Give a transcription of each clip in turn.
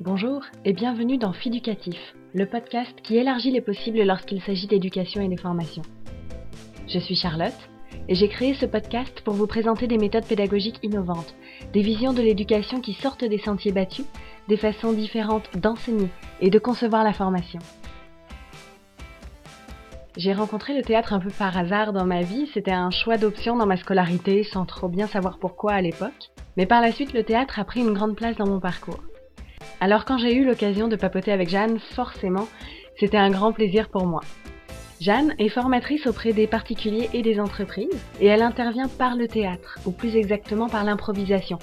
Bonjour et bienvenue dans Fiducatif, le podcast qui élargit les possibles lorsqu'il s'agit d'éducation et de formation. Je suis Charlotte et j'ai créé ce podcast pour vous présenter des méthodes pédagogiques innovantes, des visions de l'éducation qui sortent des sentiers battus, des façons différentes d'enseigner et de concevoir la formation. J'ai rencontré le théâtre un peu par hasard dans ma vie, c'était un choix d'option dans ma scolarité sans trop bien savoir pourquoi à l'époque, mais par la suite le théâtre a pris une grande place dans mon parcours. Alors quand j'ai eu l'occasion de papoter avec Jeanne, forcément, c'était un grand plaisir pour moi. Jeanne est formatrice auprès des particuliers et des entreprises et elle intervient par le théâtre, ou plus exactement par l'improvisation.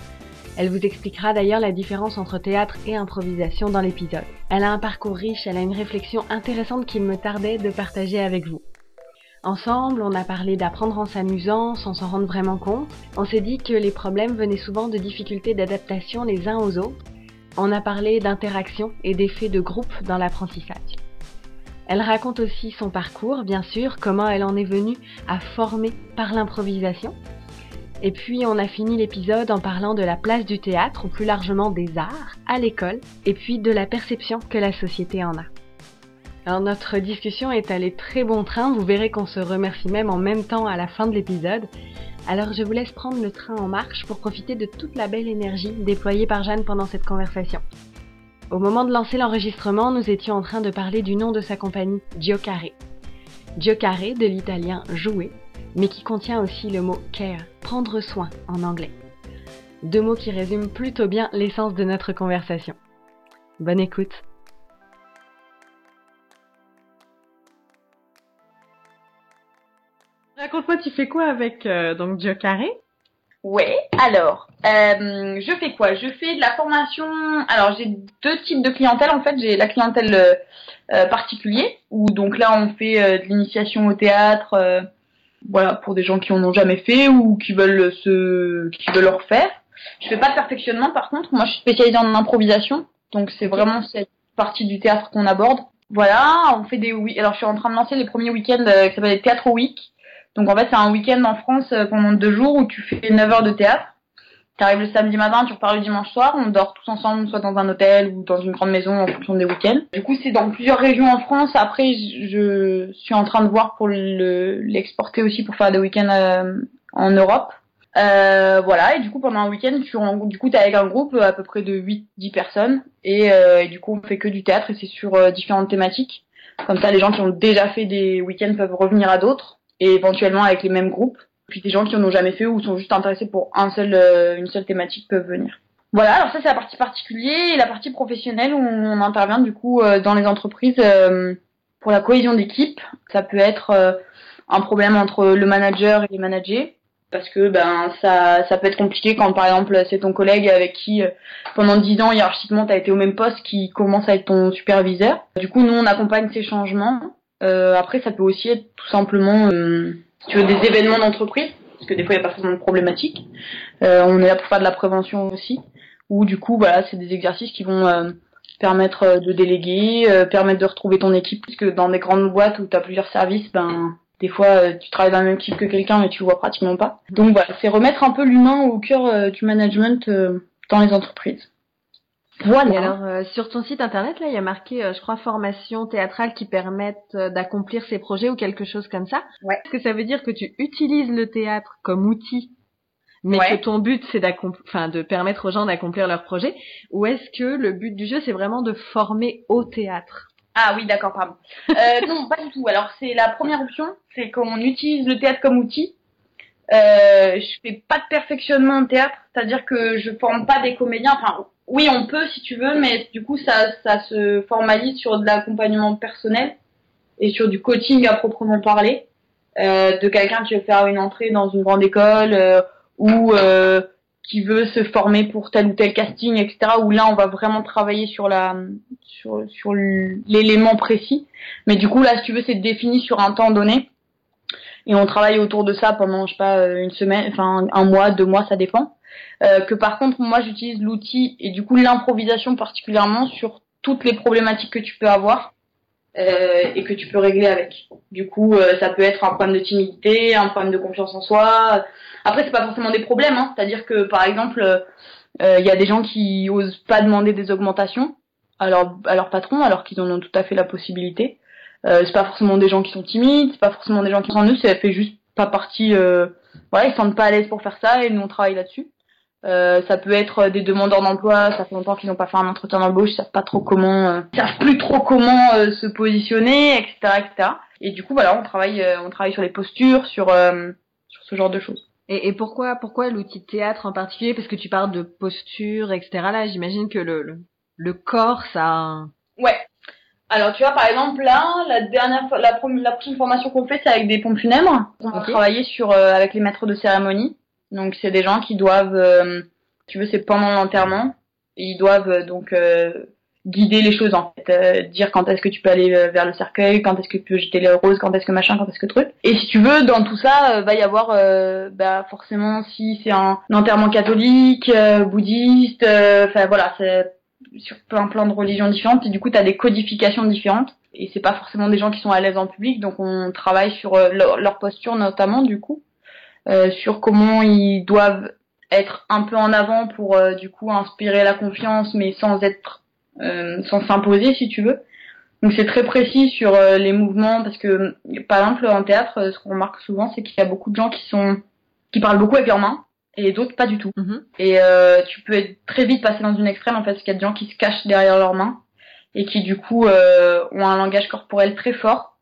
Elle vous expliquera d'ailleurs la différence entre théâtre et improvisation dans l'épisode. Elle a un parcours riche, elle a une réflexion intéressante qu'il me tardait de partager avec vous. Ensemble, on a parlé d'apprendre en s'amusant, sans s'en rendre vraiment compte. On s'est dit que les problèmes venaient souvent de difficultés d'adaptation les uns aux autres. On a parlé d'interaction et d'effets de groupe dans l'apprentissage. Elle raconte aussi son parcours, bien sûr, comment elle en est venue à former par l'improvisation. Et puis on a fini l'épisode en parlant de la place du théâtre, ou plus largement des arts, à l'école, et puis de la perception que la société en a. Alors notre discussion est allée très bon train, vous verrez qu'on se remercie même en même temps à la fin de l'épisode. Alors je vous laisse prendre le train en marche pour profiter de toute la belle énergie déployée par Jeanne pendant cette conversation. Au moment de lancer l'enregistrement, nous étions en train de parler du nom de sa compagnie, Giocare. Giocare de l'italien jouer, mais qui contient aussi le mot care, prendre soin en anglais. Deux mots qui résument plutôt bien l'essence de notre conversation. Bonne écoute. Raconte-moi, tu fais quoi avec euh, donc Giocare Ouais, alors, euh, je fais quoi? Je fais de la formation. Alors, j'ai deux types de clientèle en fait. J'ai la clientèle euh, euh particulier, où donc là on fait euh, de l'initiation au théâtre, voilà, pour des gens qui en ont jamais fait ou qui veulent se, qui veulent le refaire. Je fais pas de perfectionnement par contre. Moi, je suis spécialisée en improvisation, donc c'est vraiment cette partie du théâtre qu'on aborde. Voilà, on fait des. Alors, je suis en train de lancer les premiers week-ends qui s'appellent Théâtre Week donc en fait, c'est un week-end en France euh, pendant deux jours où tu fais 9 heures de théâtre. Tu arrives le samedi matin, tu repars le dimanche soir, on dort tous ensemble, soit dans un hôtel ou dans une grande maison en fonction des week-ends. Du coup, c'est dans plusieurs régions en France. Après, je suis en train de voir pour l'exporter aussi pour faire des week-ends euh, en Europe. Euh, voilà, et du coup, pendant un week-end, tu du coup, avec un groupe à peu près de 8-10 personnes. Et, euh, et, du coup, on fait que du théâtre et c'est sur euh, différentes thématiques. Comme ça, les gens qui ont déjà fait des week-ends peuvent revenir à d'autres et éventuellement avec les mêmes groupes. Puis des gens qui en ont jamais fait ou sont juste intéressés pour un seul, euh, une seule thématique peuvent venir. Voilà, alors ça c'est la partie particulière et la partie professionnelle où on intervient du coup euh, dans les entreprises euh, pour la cohésion d'équipe. Ça peut être un problème entre le manager et les managers parce que ben ça ça peut être compliqué quand par exemple c'est ton collègue avec qui pendant 10 ans hiérarchiquement tu as été au même poste qui commence à être ton superviseur. Du coup nous on accompagne ces changements euh, après, ça peut aussi être tout simplement, euh, tu veux, des événements d'entreprise, parce que des fois, il n'y a pas forcément de problématique. Euh, on est là pour faire de la prévention aussi, ou du coup, voilà, c'est des exercices qui vont euh, permettre de déléguer, permettre de retrouver ton équipe, puisque dans des grandes boîtes où tu as plusieurs services, ben des fois tu travailles dans la même équipe que quelqu'un mais tu le vois pratiquement pas. Donc voilà, c'est remettre un peu l'humain au cœur du management dans les entreprises. Voilà. Et alors, euh, sur ton site internet, là, il y a marqué, euh, je crois, formation théâtrale qui permettent euh, d'accomplir ces projets ou quelque chose comme ça. Ouais. Est-ce que ça veut dire que tu utilises le théâtre comme outil, mais que ton but c'est enfin, de permettre aux gens d'accomplir leurs projets, ou est-ce que le but du jeu c'est vraiment de former au théâtre? Ah oui, d'accord, pardon. Euh, non, pas du tout. Alors c'est la première option, c'est qu'on utilise le théâtre comme outil. Euh, je fais pas de perfectionnement en théâtre, c'est-à-dire que je forme pas des comédiens. Enfin, oui, on peut si tu veux, mais du coup, ça, ça se formalise sur de l'accompagnement personnel et sur du coaching à proprement parler, euh, de quelqu'un qui veut faire une entrée dans une grande école euh, ou euh, qui veut se former pour tel ou tel casting, etc. Où là, on va vraiment travailler sur la sur sur l'élément précis. Mais du coup, là, si tu veux, c'est défini sur un temps donné et on travaille autour de ça pendant, je sais pas, une semaine, enfin un mois, deux mois, ça dépend. Euh, que par contre, moi, j'utilise l'outil et du coup l'improvisation particulièrement sur toutes les problématiques que tu peux avoir euh, et que tu peux régler avec. Du coup, euh, ça peut être un problème de timidité, un problème de confiance en soi. Après, c'est pas forcément des problèmes, hein. c'est-à-dire que par exemple, Il y a des gens qui osent pas demander des augmentations à leur, patron alors qu'ils en ont tout à fait la possibilité. C'est pas forcément des gens qui sont timides, c'est pas forcément des gens qui sont en eux, ça fait juste pas partie. Voilà, ils se sentent pas à l'aise pour faire ça et nous on travaille là-dessus. Euh, ça peut être des demandeurs d'emploi, ça fait longtemps qu'ils n'ont pas fait un entretien d'embauche, ils savent pas trop comment, euh, ils savent plus trop comment euh, se positionner, etc., etc. Et du coup, voilà, on travaille, euh, on travaille sur les postures, sur sur ce genre de choses. Et, et pourquoi, pourquoi l'outil de théâtre en particulier? Parce que tu parles de posture, etc. Là, j'imagine que le, le, le corps, ça. Ouais, alors tu vois par exemple là, la dernière la, la prochaine formation qu'on fait c'est avec des pompes funèbres. On va travailler sur euh, avec les maîtres de cérémonie. Donc c'est des gens qui doivent, euh, tu veux c'est pendant l'enterrement, ils doivent euh, donc guider les choses en fait, dire quand est-ce que tu peux aller vers le cercueil, quand est-ce que tu peux jeter les roses, quand est-ce que machin, quand est-ce que truc. Et si tu veux, dans tout ça, va y avoir bah forcément si c'est un, enterrement catholique, bouddhiste, enfin voilà, c'est sur plein plein de religions différentes. Et du coup tu as des codifications différentes. Et c'est pas forcément des gens qui sont à l'aise en public. Donc on travaille sur euh, leur, posture notamment du coup. euh, sur comment ils doivent être un peu en avant pour euh, du coup inspirer la confiance mais sans être sans s'imposer si tu veux donc c'est très précis sur les mouvements parce que par exemple en théâtre ce qu'on remarque souvent c'est qu'il y a beaucoup de gens qui sont qui parlent beaucoup avec leurs mains et d'autres pas du tout. Mm-hmm. Et euh, tu peux être très vite passer dans une extrême en fait, parce qu'il y a des gens qui se cachent derrière leurs mains et qui du coup euh, ont un langage corporel très fort.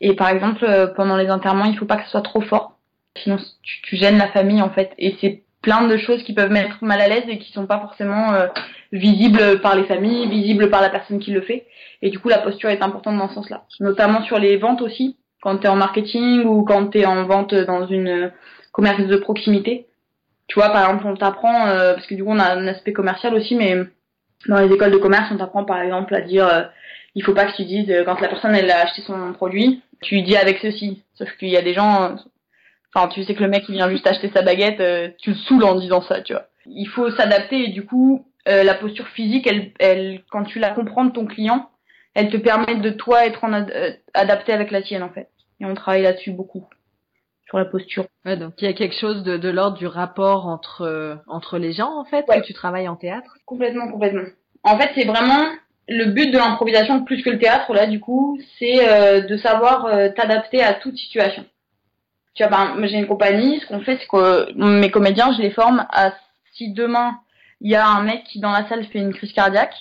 Et par exemple, euh, pendant les enterrements, il faut pas que ce soit trop fort, sinon tu, tu gênes la famille en fait. Et c'est plein de choses qui peuvent mettre mal à l'aise et qui sont pas forcément euh, visibles par les familles, visibles par la personne qui le fait. Et du coup, la posture est importante dans ce sens-là, notamment sur les ventes aussi, quand tu es en marketing ou quand tu es en vente dans une commerce de proximité tu vois, par exemple, on t'apprend, euh, parce que du coup, on a un aspect commercial aussi, mais dans les écoles de commerce, on t'apprend par exemple à dire, euh, il faut pas que tu dises, euh, quand la personne elle a acheté son produit, tu dis avec ceci. Sauf qu'il y a des gens, enfin, tu sais que le mec il vient juste acheter sa baguette, tu le saoules en disant ça, tu vois. Il faut s'adapter et du coup, la posture physique, elle, elle, quand tu la comprends de ton client, elle te permet de toi être en adapté avec la tienne en fait. Et on travaille là-dessus beaucoup sur la posture. Ouais, donc il y a quelque chose de, de l'ordre du rapport entre euh, entre les gens en fait que tu travailles en théâtre? Complètement, complètement. En fait, c'est vraiment le but de l'improvisation plus que le théâtre là du coup, c'est euh, de savoir euh, t'adapter à toute situation. Tu vois, ben, j'ai une compagnie, ce qu'on fait, c'est que mes comédiens, je les forme à si demain il y a un mec qui dans la salle fait une crise cardiaque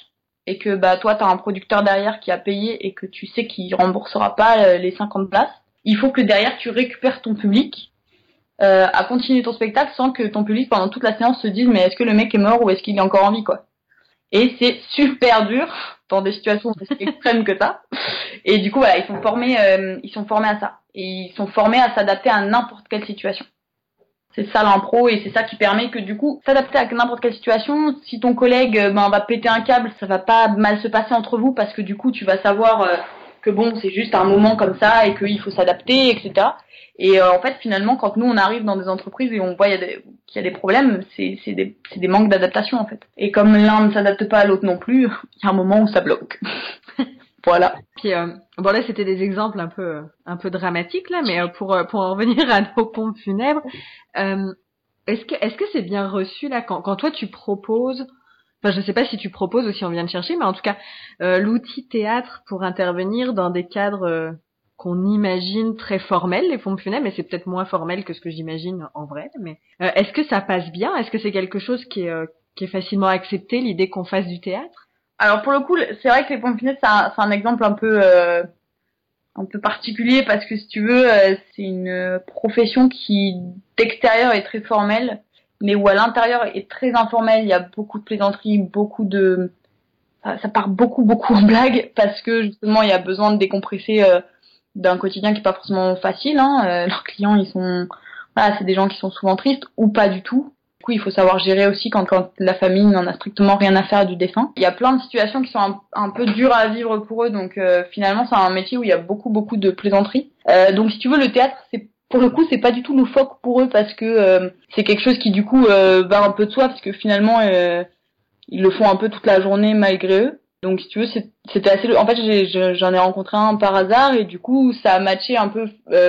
et que bah toi t'as un producteur derrière qui a payé et que tu sais qu'il remboursera pas les 50 places il faut que derrière tu récupères ton public euh, à continuer ton spectacle sans que ton public pendant toute la séance se dise mais est-ce que le mec est mort ou est-ce qu'il est encore en vie quoi? Et c'est super dur dans des situations aussi extrêmes que ça. Et du coup voilà, ils sont formés euh, ils sont formés à ça et ils sont formés à s'adapter à n'importe quelle situation. C'est ça l'impro et c'est ça qui permet que du coup s'adapter à n'importe quelle situation. Si ton collègue euh, ben, va péter un câble, ça va pas mal se passer entre vous parce que du coup tu vas savoir euh, que bon, c'est juste un moment comme ça et qu'il faut s'adapter, etc. Et euh, en fait, finalement, quand nous on arrive dans des entreprises et on voit qu'il y, a des problèmes, c'est des, des manques d'adaptation en fait. Et comme l'un ne s'adapte pas à l'autre non plus, il y a un moment où ça bloque. Voilà. Puis euh, bon là, c'était des exemples un peu un peu dramatiques là, mais euh, pour pour en revenir à nos pompes funèbres, est-ce que est-ce que c'est bien reçu là quand quand toi tu proposes Enfin, je sais pas si tu proposes ou si on vient de chercher, mais en tout cas, euh, l'outil théâtre pour intervenir dans des cadres euh, qu'on imagine très formels, les pompes funèbres, mais c'est peut-être moins formel que ce que j'imagine en vrai. Mais euh, est-ce que ça passe bien? Est-ce que c'est quelque chose qui est, qui est facilement accepté, l'idée qu'on fasse du théâtre? Alors pour le coup, c'est vrai que les pompes c'est un, exemple un peu un peu particulier parce que si tu veux, c'est une profession qui d'extérieur est très formelle mais où à l'intérieur est très informel, il y a beaucoup de plaisanteries, beaucoup de ça part beaucoup beaucoup en blague parce que justement il y a besoin de décompresser euh, d'un quotidien qui est pas forcément facile. Hein. Euh, leurs clients ils sont voilà c'est des gens qui sont souvent tristes ou pas du tout. Il faut savoir gérer aussi quand, la famille n'en a strictement rien à faire du dessin. Il y a plein de situations qui sont un, peu dures à vivre pour eux donc euh, finalement c'est un métier où il y a beaucoup beaucoup de plaisanteries. donc si tu veux le théâtre c'est pour le coup, c'est pas du tout le phoque pour eux parce que euh, c'est quelque chose qui du coup euh, va un peu de soi parce que finalement euh, ils le font un peu toute la journée malgré eux. Donc si tu veux, c'était assez. En fait, j'en ai, rencontré un par hasard et du coup, ça a matché un peu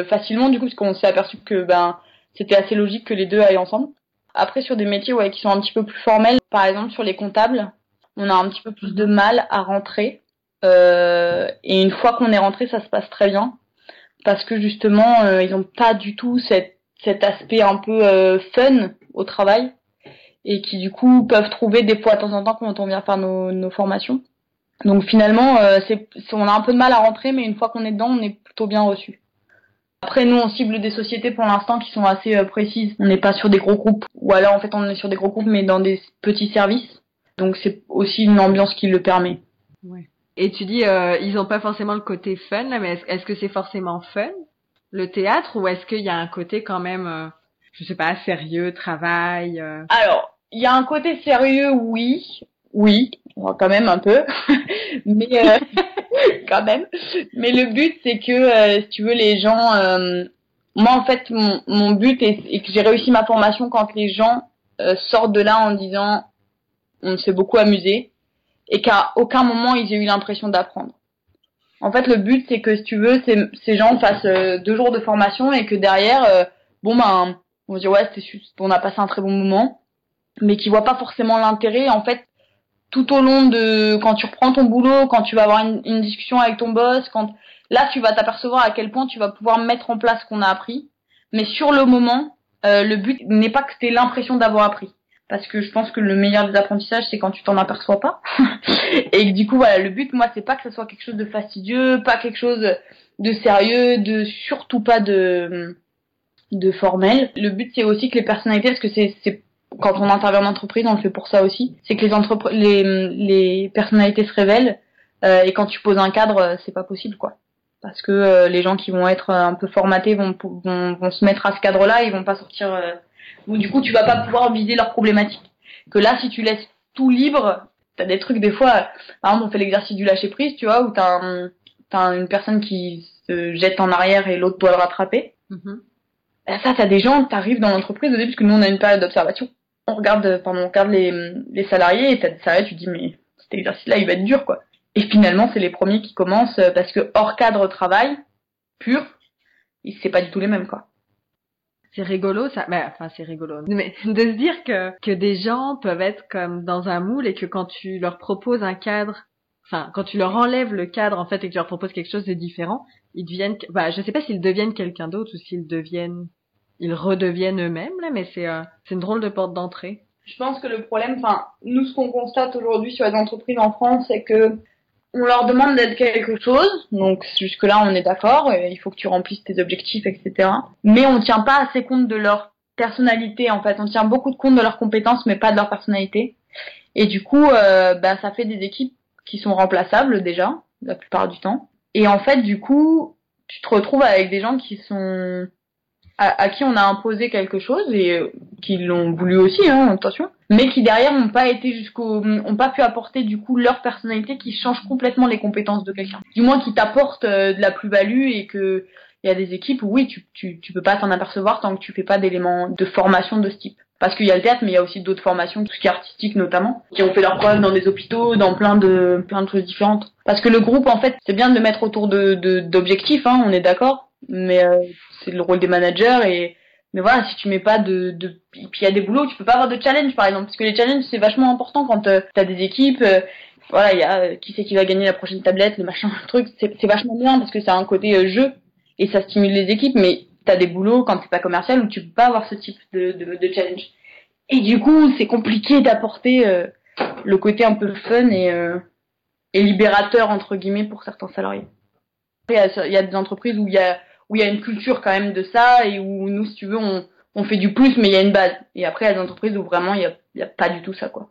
facilement du coup parce qu'on s'est aperçu que ben c'était assez logique que les deux aillent ensemble. Après, sur des métiers ouais, qui sont un petit peu plus formels, par exemple sur les comptables, on a un petit peu plus de mal à rentrer. Euh, et une fois qu'on est rentré, ça se passe très bien. Parce que justement, euh, ils n'ont pas du tout cet, aspect un peu euh, fun au travail. Et qui du coup peuvent trouver des fois de temps en temps quand on vient faire nos, formations. Donc finalement, on a un peu de mal à rentrer, mais une fois qu'on est dedans, on est plutôt bien reçu. Après, nous, on cible des sociétés pour l'instant qui sont assez euh, précises. On n'est pas sur des gros groupes, ou alors en fait, on est sur des gros groupes, mais dans des petits services. Donc c'est aussi une ambiance qui le permet. Ouais. Et tu dis, euh, ils n'ont pas forcément le côté fun, là, mais est-ce, est-ce que c'est forcément fun, le théâtre, ou est-ce qu'il y a un côté quand même, euh, je sais pas, sérieux, travail euh... Alors, il y a un côté sérieux, oui, oui, quand même un peu, mais euh, quand même. Mais le but, c'est que, euh, si tu veux, les gens, euh, moi en fait, mon, but est, que j'ai réussi ma formation quand les gens euh, sortent de là en disant, on s'est beaucoup amusé, et qu'à aucun moment ils aient eu l'impression d'apprendre. En fait, le but, c'est que si tu veux, ces, gens fassent euh, deux jours de formation et que derrière, bon ben, on va dire ouais, on a passé un très bon moment, mais qui voient pas forcément l'intérêt. En fait, tout au long de quand tu reprends ton boulot, quand tu vas avoir une, discussion avec ton boss, quand là tu vas t'apercevoir à quel point tu vas pouvoir mettre en place ce qu'on a appris. Mais sur le moment, euh, le but n'est pas que tu aies l'impression d'avoir appris. Parce que je pense que le meilleur des apprentissages, c'est quand tu t'en aperçois pas. et du coup, voilà, le but, moi, c'est pas que ce soit quelque chose de fastidieux, pas quelque chose de sérieux, de surtout pas de de formel. Le but, c'est aussi que les personnalités, parce que c'est quand on intervient en entreprise, on le fait pour ça aussi, c'est que les, entrep les, les personnalités se révèlent euh, et quand tu poses un cadre, c'est pas possible quoi. Parce que euh, les gens qui vont être un peu formatés vont, vont, vont se mettre à ce cadre-là, ils vont pas sortir. Euh... Ou du coup, tu vas pas pouvoir viser leurs problématiques. Que là, si tu laisses tout libre, t'as des trucs des fois. Par exemple, on fait l'exercice du lâcher prise, tu vois, où t'as un, t'as une personne qui se jette en arrière et l'autre doit le rattraper. Mhm. Ben, ça, t'as des gens, t'arrives dans l'entreprise au début, parce que nous, on a une période d'observation. On regarde, pendant on regarde les, les salariés, et t'as des salariés, tu dis, mais cet exercice-là, il va être dur, quoi. Et finalement, c'est les premiers qui commencent, euh, parce que hors cadre travail, pur, c'est pas du tout les mêmes, quoi. C'est rigolo, ça. Ben, enfin, c'est rigolo. Mais de se dire que, que des gens peuvent être comme dans un moule et que quand tu leur proposes un cadre, enfin, quand tu leur enlèves le cadre, en fait, et que tu leur proposes quelque chose de différent, ils deviennent, bah, je sais pas s'ils deviennent quelqu'un d'autre ou s'ils deviennent, ils redeviennent eux-mêmes, là, mais c'est, euh, une drôle de porte d'entrée. Je pense que le problème, enfin, nous, ce qu'on constate aujourd'hui sur les entreprises en France, c'est que on leur demande d'être quelque chose, donc jusque-là on est d'accord, il faut que tu remplisses tes objectifs, etc. Mais on tient pas assez compte de leur personnalité, en fait, on tient beaucoup de compte de leurs compétences, mais pas de leur personnalité. Et du coup, euh, bah, ça fait des équipes qui sont remplaçables déjà, la plupart du temps. Et en fait, du coup, tu te retrouves avec des gens qui sont à, à qui on a imposé quelque chose et euh, qui l'ont voulu aussi, hein, attention, mais qui derrière n'ont pas été jusqu'au, ont pas pu apporter du coup leur personnalité qui change complètement les compétences de quelqu'un. Du moins qui t'apporte euh, de la plus-value et que il y a des équipes où oui, tu, tu, tu peux pas t'en apercevoir tant que tu fais pas d'éléments de formation de ce type. Parce qu'il y a le théâtre, mais il y a aussi d'autres formations, tout ce qui est artistique notamment, qui ont fait leurs preuves dans des hôpitaux, dans plein de plein de choses différentes. Parce que le groupe, en fait, c'est bien de le mettre autour de d'objectifs, hein, on est d'accord, mais euh, c'est le rôle des managers et mais voilà, si tu mets pas de, de... puis il y a des boulots, tu peux pas avoir de challenge par exemple, parce que les challenges c'est vachement important quand euh, t'as des équipes. Euh, voilà, il y a euh, qui c'est qui va gagner la prochaine tablette, le machin, le truc. C'est vachement bien parce que ça a un côté euh, jeu et ça stimule les équipes. Mais t'as des boulots quand t'es pas commercial où tu peux pas avoir ce type de, de, de challenge. Et du coup, c'est compliqué d'apporter le côté un peu fun et, et libérateur entre guillemets pour certains salariés. Il y a, des entreprises où il y a où il y a une culture quand même de ça et où nous, si tu veux, on, on fait du plus, mais il y a une base. Et après, il y a des entreprises où vraiment il y a, il y a pas du tout ça, quoi.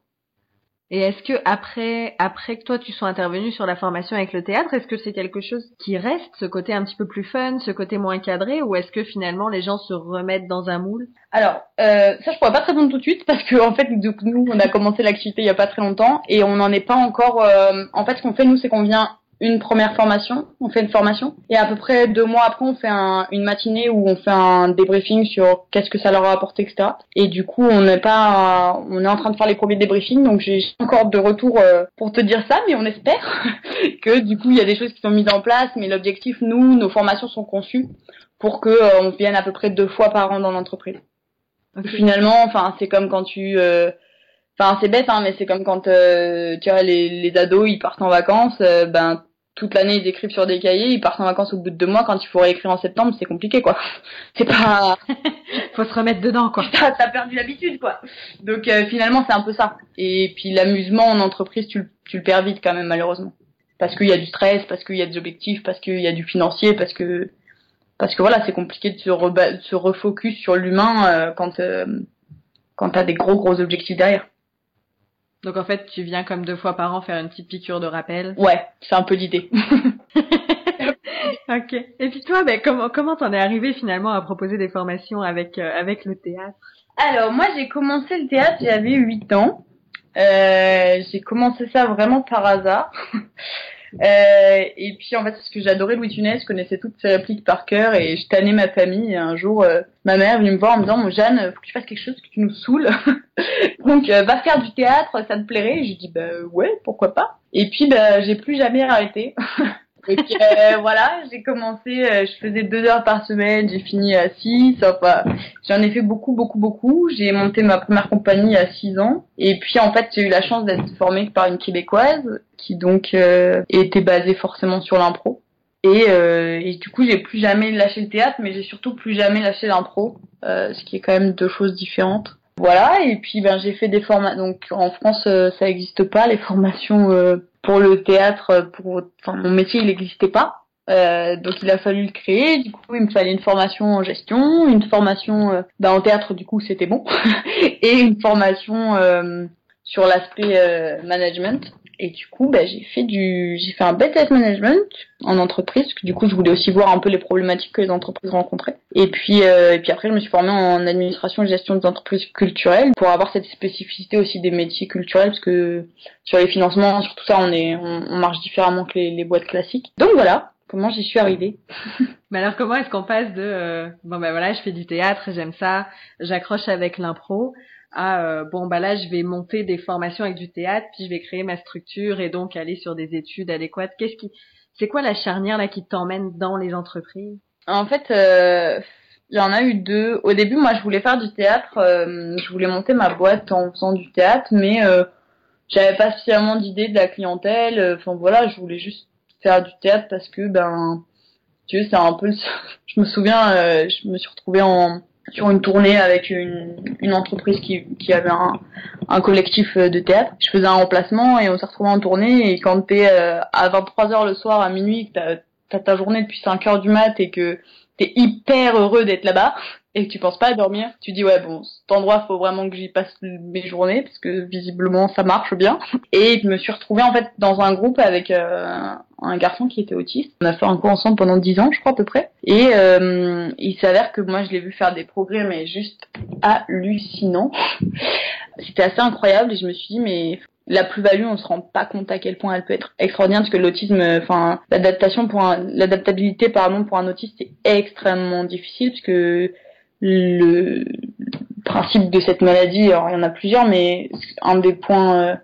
Et est-ce que après, après que toi tu sois intervenu sur la formation avec le théâtre, est-ce que c'est quelque chose qui reste, ce côté un petit peu plus fun, ce côté moins cadré, ou est-ce que finalement les gens se remettent dans un moule? Alors, euh, ça je pourrais pas te répondre tout de suite parce que en fait, nous on a commencé l'activité il y a pas très longtemps et on n'en est pas encore. Euh, en fait, ce qu'on fait nous, c'est qu'on vient une première formation, on fait une formation, et à peu près deux mois après, on fait un, une matinée où on fait un débriefing sur qu'est-ce que ça leur a apporté, etc. Et du coup, on n'est pas, on est en train de faire les premiers débriefings, donc j'ai encore de retour euh, pour te dire ça, mais on espère que du coup, il y a des choses qui sont mises en place, mais l'objectif, nous, nos formations sont conçues pour que euh, on vienne à peu près deux fois par an dans l'entreprise. Finalement, enfin, c'est comme quand tu, euh, enfin, c'est bête, hein, mais c'est comme quand euh, tu vois les, les ados, ils partent en vacances, euh, ben toute l'année ils écrivent sur des cahiers, ils partent en vacances au bout de deux mois, quand il faut réécrire en septembre, c'est compliqué quoi. C'est pas. faut se remettre dedans quoi. T'as as perdu l'habitude quoi. Donc finalement c'est un peu ça. Et puis l'amusement en entreprise, tu, tu le perds vite quand même malheureusement. Parce qu'il y a du stress, parce qu'il y a des objectifs, parce qu'il y a du financier, parce que parce que voilà, c'est compliqué de se, se refocus sur l'humain euh, quand euh, quand t'as des gros gros objectifs derrière. Donc en fait, tu viens comme deux fois par an faire une petite piqûre de rappel. Ouais, c'est un peu l'idée. ok. Et puis toi, ben, comment comment t'en es arrivé finalement à proposer des formations avec euh, avec le théâtre? Alors moi, j'ai commencé le théâtre, j'avais 8 ans. Euh, j'ai commencé ça vraiment par hasard. Euh, et puis en fait, parce que j'adorais Louis Tunet, je connaissais toutes ses répliques par cœur et je tannais ma famille. Et un jour, euh, ma mère vient me voir en me disant "Mon Jeanne, faut que tu fasses quelque chose, que tu nous saoules. Donc euh, va faire du théâtre, ça te plairait." Et j'ai dit "Bah ouais, pourquoi pas." Et puis bah j'ai plus jamais arrêté. Puis euh, voilà, j'ai commencé, euh, je faisais deux heures par semaine, j'ai fini à six. Enfin, j'en ai fait beaucoup, beaucoup, beaucoup. J'ai monté ma première compagnie à six ans. Et puis en fait, j'ai eu la chance d'être formée par une québécoise qui donc euh, était basée forcément sur l'impro. Et, et, du coup, j'ai plus jamais lâché le théâtre, mais j'ai surtout plus jamais lâché l'impro, ce qui est quand même deux choses différentes. Voilà, et puis ben j'ai fait des formations. Donc en France, ça n'existe pas les formations pour le théâtre, pour enfin, mon métier, il n'existait pas. Euh, donc il a fallu le créer. Du coup, il me fallait une formation en gestion, une formation euh, ben, en théâtre. Du coup, c'était bon, et une formation euh, sur l'aspect euh, management. Et du coup, bah, j'ai fait du, j'ai fait un BTS management en entreprise, parce que du coup, je voulais aussi voir un peu les problématiques que les entreprises rencontraient. Et puis, euh, et puis après, je me suis formée en administration et gestion des entreprises culturelles pour avoir cette spécificité aussi des métiers culturels, parce que sur les financements, sur tout ça, on est, on, marche différemment que les, les boîtes classiques. Donc voilà, comment j'y suis arrivée. Mais alors comment est-ce qu'on passe de euh, bon ben voilà je fais du théâtre j'aime ça j'accroche avec l'impro à euh, bon bah là je vais monter des formations avec du théâtre puis je vais créer ma structure et donc aller sur des études adéquates. Qu'est-ce qui c'est quoi la charnière là qui t'emmène dans les entreprises? En fait euh, il y en a eu deux. Au début moi je voulais faire du théâtre euh, je voulais monter ma boîte en faisant du théâtre mais j'avais pas suffisamment d'idées de la clientèle. Enfin voilà je voulais juste faire du théâtre parce que ben tu sais c'est un peu je me souviens je me suis retrouvée en sur une tournée avec une, une entreprise qui, qui avait un, un collectif de théâtre. Je faisais un remplacement et on s'est retrouvés en tournée et quand t'es euh, à 23h le soir à minuit, que t'as as ta journée depuis 5h du mat et que t'es hyper heureux d'être là-bas et que tu penses pas à dormir, tu dis ouais bon cet endroit faut vraiment que j'y passe mes journées parce que visiblement ça marche bien. Et je me suis retrouvée en fait dans un groupe avec euh, un garçon qui était autiste. On a fait un cours ensemble pendant 10 ans je crois à peu près. Et euh, il s'avère que moi je l'ai vu faire des progrès mais juste hallucinant. C'était assez incroyable et je me suis dit mais la plus-value, on se rend pas compte à quel point elle peut être extraordinaire parce que l'autisme, enfin l'adaptation pour l'adaptabilité pardon pour un autiste c'est extrêmement difficile parce que le principe de cette maladie, alors il y en a plusieurs, mais un des points euh,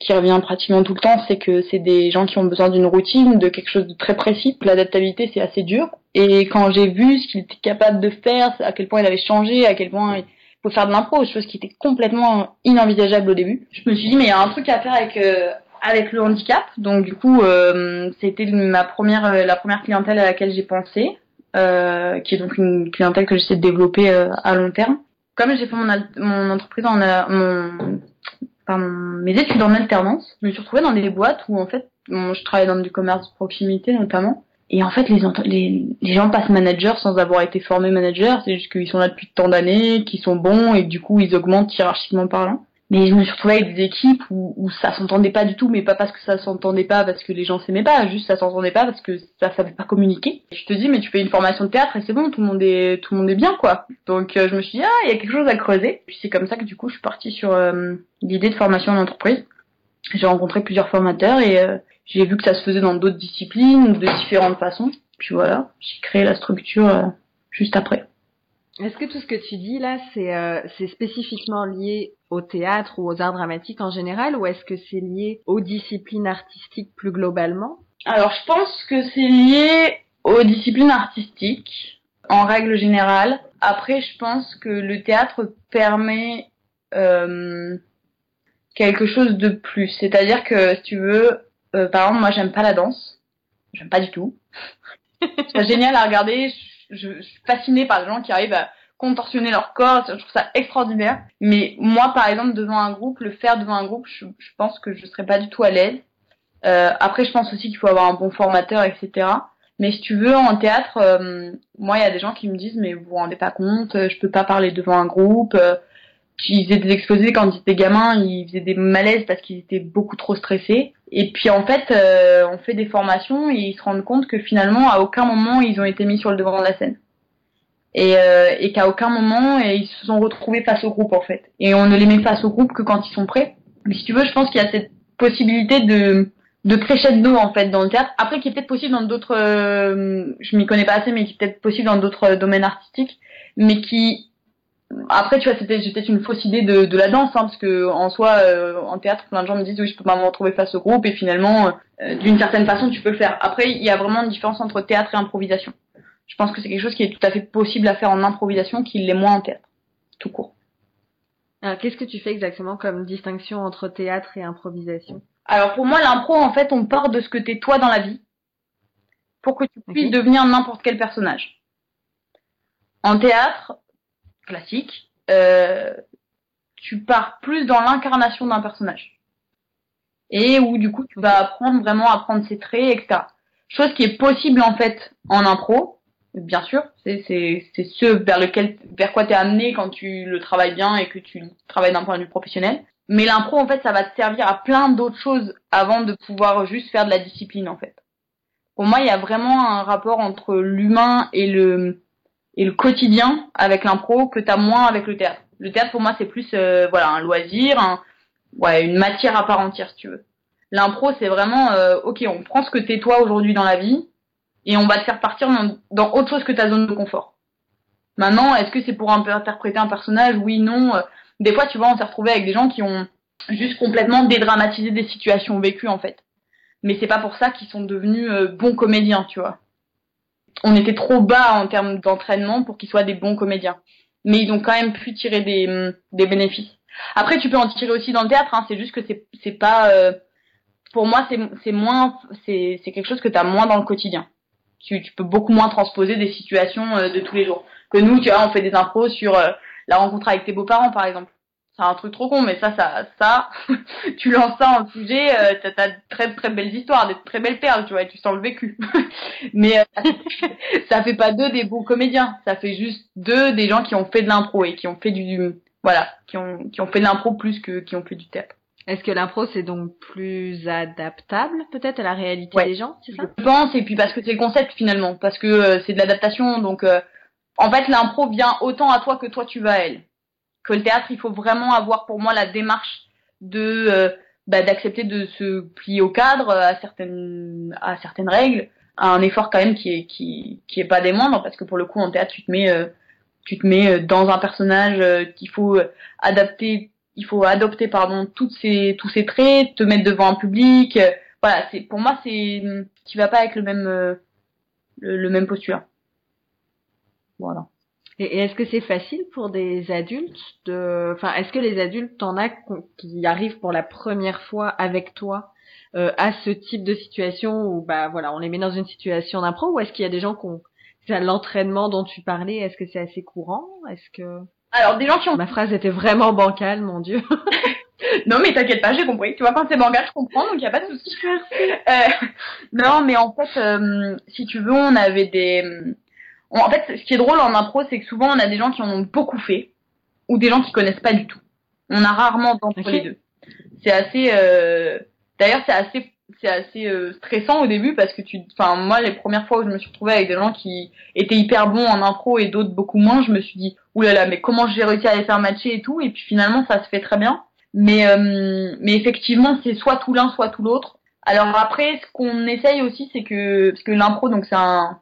qui revient pratiquement tout le temps, c'est que c'est des gens qui ont besoin d'une routine, de quelque chose de très précis. L'adaptabilité, c'est assez dur. Et quand j'ai vu ce qu'il était capable de faire, à quel point il avait changé, à quel point faut faire de l'impro, chose qui était complètement inenvisageable au début. Je me suis dit mais il y a un truc à faire avec euh, avec le handicap. Donc du coup, euh, c'était ma première la première clientèle à laquelle j'ai pensé, qui est donc une clientèle que j'essaie de développer à long terme. Comme j'ai fait mon, mon entreprise en mon pardon, mes études en alternance, je me suis retrouvée dans des boîtes où en fait, je travaillais dans du commerce de proximité notamment, et en fait, les, les, les, gens passent manager sans avoir été formés manager. C'est juste qu'ils sont là depuis tant d'années, qu'ils sont bons et du coup, ils augmentent hiérarchiquement parlant. Mais je me suis retrouvée avec des équipes où, où ça s'entendait pas du tout, mais pas parce que ça s'entendait pas parce que les gens s'aimaient pas, juste ça s'entendait pas parce que ça savait pas communiquer. Je te dis, mais tu fais une formation de théâtre et c'est bon, tout le monde est tout le monde est bien quoi. Donc euh, je me suis dit ah, il y a quelque chose à creuser. Puis c'est comme ça que du coup je suis partie sur euh, l'idée de formation en entreprise. J'ai rencontré plusieurs formateurs et euh, j'ai vu que ça se faisait dans d'autres disciplines de différentes façons. Puis voilà, j'ai créé la structure euh, juste après. Est-ce que tout ce que tu dis là, c'est euh, c'est spécifiquement lié au théâtre ou aux arts dramatiques en général, ou est-ce que c'est lié aux disciplines artistiques plus globalement? Alors, je pense que c'est lié aux disciplines artistiques en règle générale. après, je pense que le théâtre permet euh, quelque chose de plus. C'est-à-dire que si tu veux, euh, par exemple, moi j'aime pas la danse, j'aime pas du tout. c'est génial à regarder. Je, je, suis fascinée par les gens qui arrivent à contorsionner leur corps. Je trouve ça extraordinaire. Mais moi, par exemple, devant un groupe, le faire devant un groupe, je, pense que je serais pas du tout à l'aise. Euh, après, je pense aussi qu'il faut avoir un bon formateur, etc. Mais si tu veux, en théâtre, euh, moi, il y a des gens qui me disent, mais vous vous rendez pas compte, euh, je peux pas parler devant un groupe. Euh, ils faisaient des exposés quand ils étaient gamins, ils faisaient des malaises parce qu'ils étaient beaucoup trop stressés. Et puis en fait, euh, on fait des formations et ils se rendent compte que finalement, à aucun moment, ils ont été mis sur le devant de la scène. Et, euh, et qu'à aucun moment, ils se sont retrouvés face au groupe en fait. Et on ne les met face au groupe que quand ils sont prêts. Mais si tu veux, je pense qu'il y a cette possibilité de de crescendo en fait dans le théâtre. Après, qui est peut-être possible dans d'autres, euh, je m'y connais pas assez, mais qui est peut-être possible dans d'autres domaines artistiques, mais qui après, tu vois, c'était peut-être une fausse idée de, de la danse, hein, parce que en soi, euh, en théâtre, plein de gens me disent oui, je peux pas me retrouver face au groupe, et finalement, euh, d'une certaine façon, tu peux le faire. Après, il y a vraiment une différence entre théâtre et improvisation. Je pense que c'est quelque chose qui est tout à fait possible à faire en improvisation, qui l'est moins en théâtre, tout court. Alors, qu'est-ce que tu fais exactement comme distinction entre théâtre et improvisation? Alors, pour moi, l'impro, en fait, on part de ce que t'es toi dans la vie, pour que tu puisses okay. devenir n'importe quel personnage. En théâtre, classique, euh, tu pars plus dans l'incarnation d'un personnage. Et où du coup tu vas apprendre vraiment à prendre ses traits, etc. Chose qui est possible en fait en impro, bien sûr, c'est ce vers lequel vers quoi t'es amené quand tu le travailles bien et que tu travailles d'un point de vue professionnel. Mais l'impro en fait ça va te servir à plein d'autres choses avant de pouvoir juste faire de la discipline en fait. Pour moi il y a vraiment un rapport entre l'humain et le et le quotidien avec l'impro que t'as moins avec le théâtre. Le théâtre pour moi c'est plus euh, voilà un loisir, ouais une matière à part entière si tu veux. L'impro c'est vraiment euh, ok on prend ce que t'es toi aujourd'hui dans la vie et on va te faire partir dans, autre chose que ta zone de confort. Maintenant est-ce que c'est pour interpréter un personnage? Oui non. Des fois tu vois on s'est retrouvé avec des gens qui ont juste complètement dédramatisé des situations vécues en fait. Mais c'est pas pour ça qu'ils sont devenus euh, bons comédiens tu vois on était trop bas en termes d'entraînement pour qu'ils soient des bons comédiens. Mais ils ont quand même pu tirer des, des bénéfices. Après, tu peux en tirer aussi dans le théâtre. Hein, c'est juste que c'est pas. Euh, pour moi, c'est moins. C'est quelque chose que tu as moins dans le quotidien. Tu tu peux beaucoup moins transposer des situations euh, de tous les jours. Que nous, tu vois, on fait des impros sur euh, la rencontre avec tes beaux-parents, par exemple c'est un truc trop con, mais ça, ça, ça, tu lances ça en sujet, euh, t'as, t'as de très très belles histoires, des très belles perles, tu vois, et tu sens le vécu. mais euh, ça fait pas d'eux des bons comédiens, ça fait juste d'eux des gens qui ont fait de l'impro et qui ont fait du, voilà, qui ont qui ont fait de l'impro plus que qui ont fait du théâtre. Est-ce que l'impro c'est donc plus adaptable peut-être à la réalité ouais, des gens, c'est ça? Je pense, et puis parce que c'est le concept finalement, parce que euh, c'est de l'adaptation, donc euh, en fait l'impro vient autant à toi que toi tu vas à elle que le théâtre, il faut vraiment avoir pour moi la démarche de euh, bah, d'accepter de se plier au cadre à certaines à certaines règles, à un effort quand même qui est qui qui est pas des moindres parce que pour le coup en théâtre tu te mets euh, tu te mets dans un personnage euh, qu'il faut adapter, il faut adopter pardon toutes ces tous ces traits, te mettre devant un public, voilà c'est pour moi c'est tu vas pas avec le même le, le même posture. Voilà. Et est-ce que c'est facile pour des adultes de, enfin, est-ce que les adultes t'en as qui arrivent pour la première fois avec toi euh, à ce type de situation où bah voilà, on les met dans une situation d'impro ou est-ce qu'il y a des gens qui ont l'entraînement dont tu parlais, est-ce que c'est assez courant? Est-ce que Alors des gens qui ont ma phrase était vraiment bancale, mon dieu. non mais t'inquiète pas, j'ai compris. Tu vois quand c'est bancal, je comprends, donc y a pas de souci. Euh, non mais en fait, euh, si tu veux, on avait des en fait, ce qui est drôle en impro, c'est que souvent on a des gens qui en ont beaucoup fait ou des gens qui connaissent pas du tout. On a rarement d'entre okay. les deux. C'est assez. Euh... D'ailleurs, c'est assez, c'est assez euh, stressant au début parce que tu, enfin moi, les premières fois où je me suis retrouvée avec des gens qui étaient hyper bons en impro et d'autres beaucoup moins, je me suis dit oulala, mais comment j'ai réussi à les faire matcher et tout. Et puis finalement, ça se fait très bien. Mais euh, mais effectivement, c'est soit tout l'un, soit tout l'autre. Alors après, ce qu'on essaye aussi, c'est que parce que l'impro, donc c'est un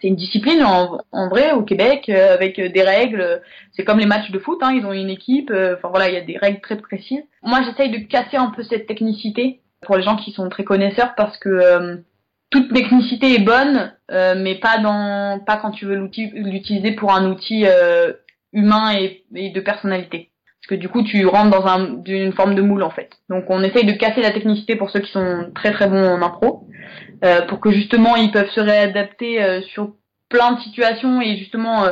c'est une discipline en, vrai au Québec euh, avec des règles. C'est comme les matchs de foot, hein, ils ont une équipe. Euh, enfin voilà, il y a des règles très précises. Moi, j'essaye de casser un peu cette technicité pour les gens qui sont très connaisseurs parce que euh, toute technicité est bonne, euh, mais pas dans pas quand tu veux l'utiliser pour un outil humain et, de personnalité. Parce que du coup, tu rentres dans un, une forme de moule en fait. Donc, on essaye de casser la technicité pour ceux qui sont très très bons en impro, pour que justement ils peuvent se réadapter sur plein de situations et justement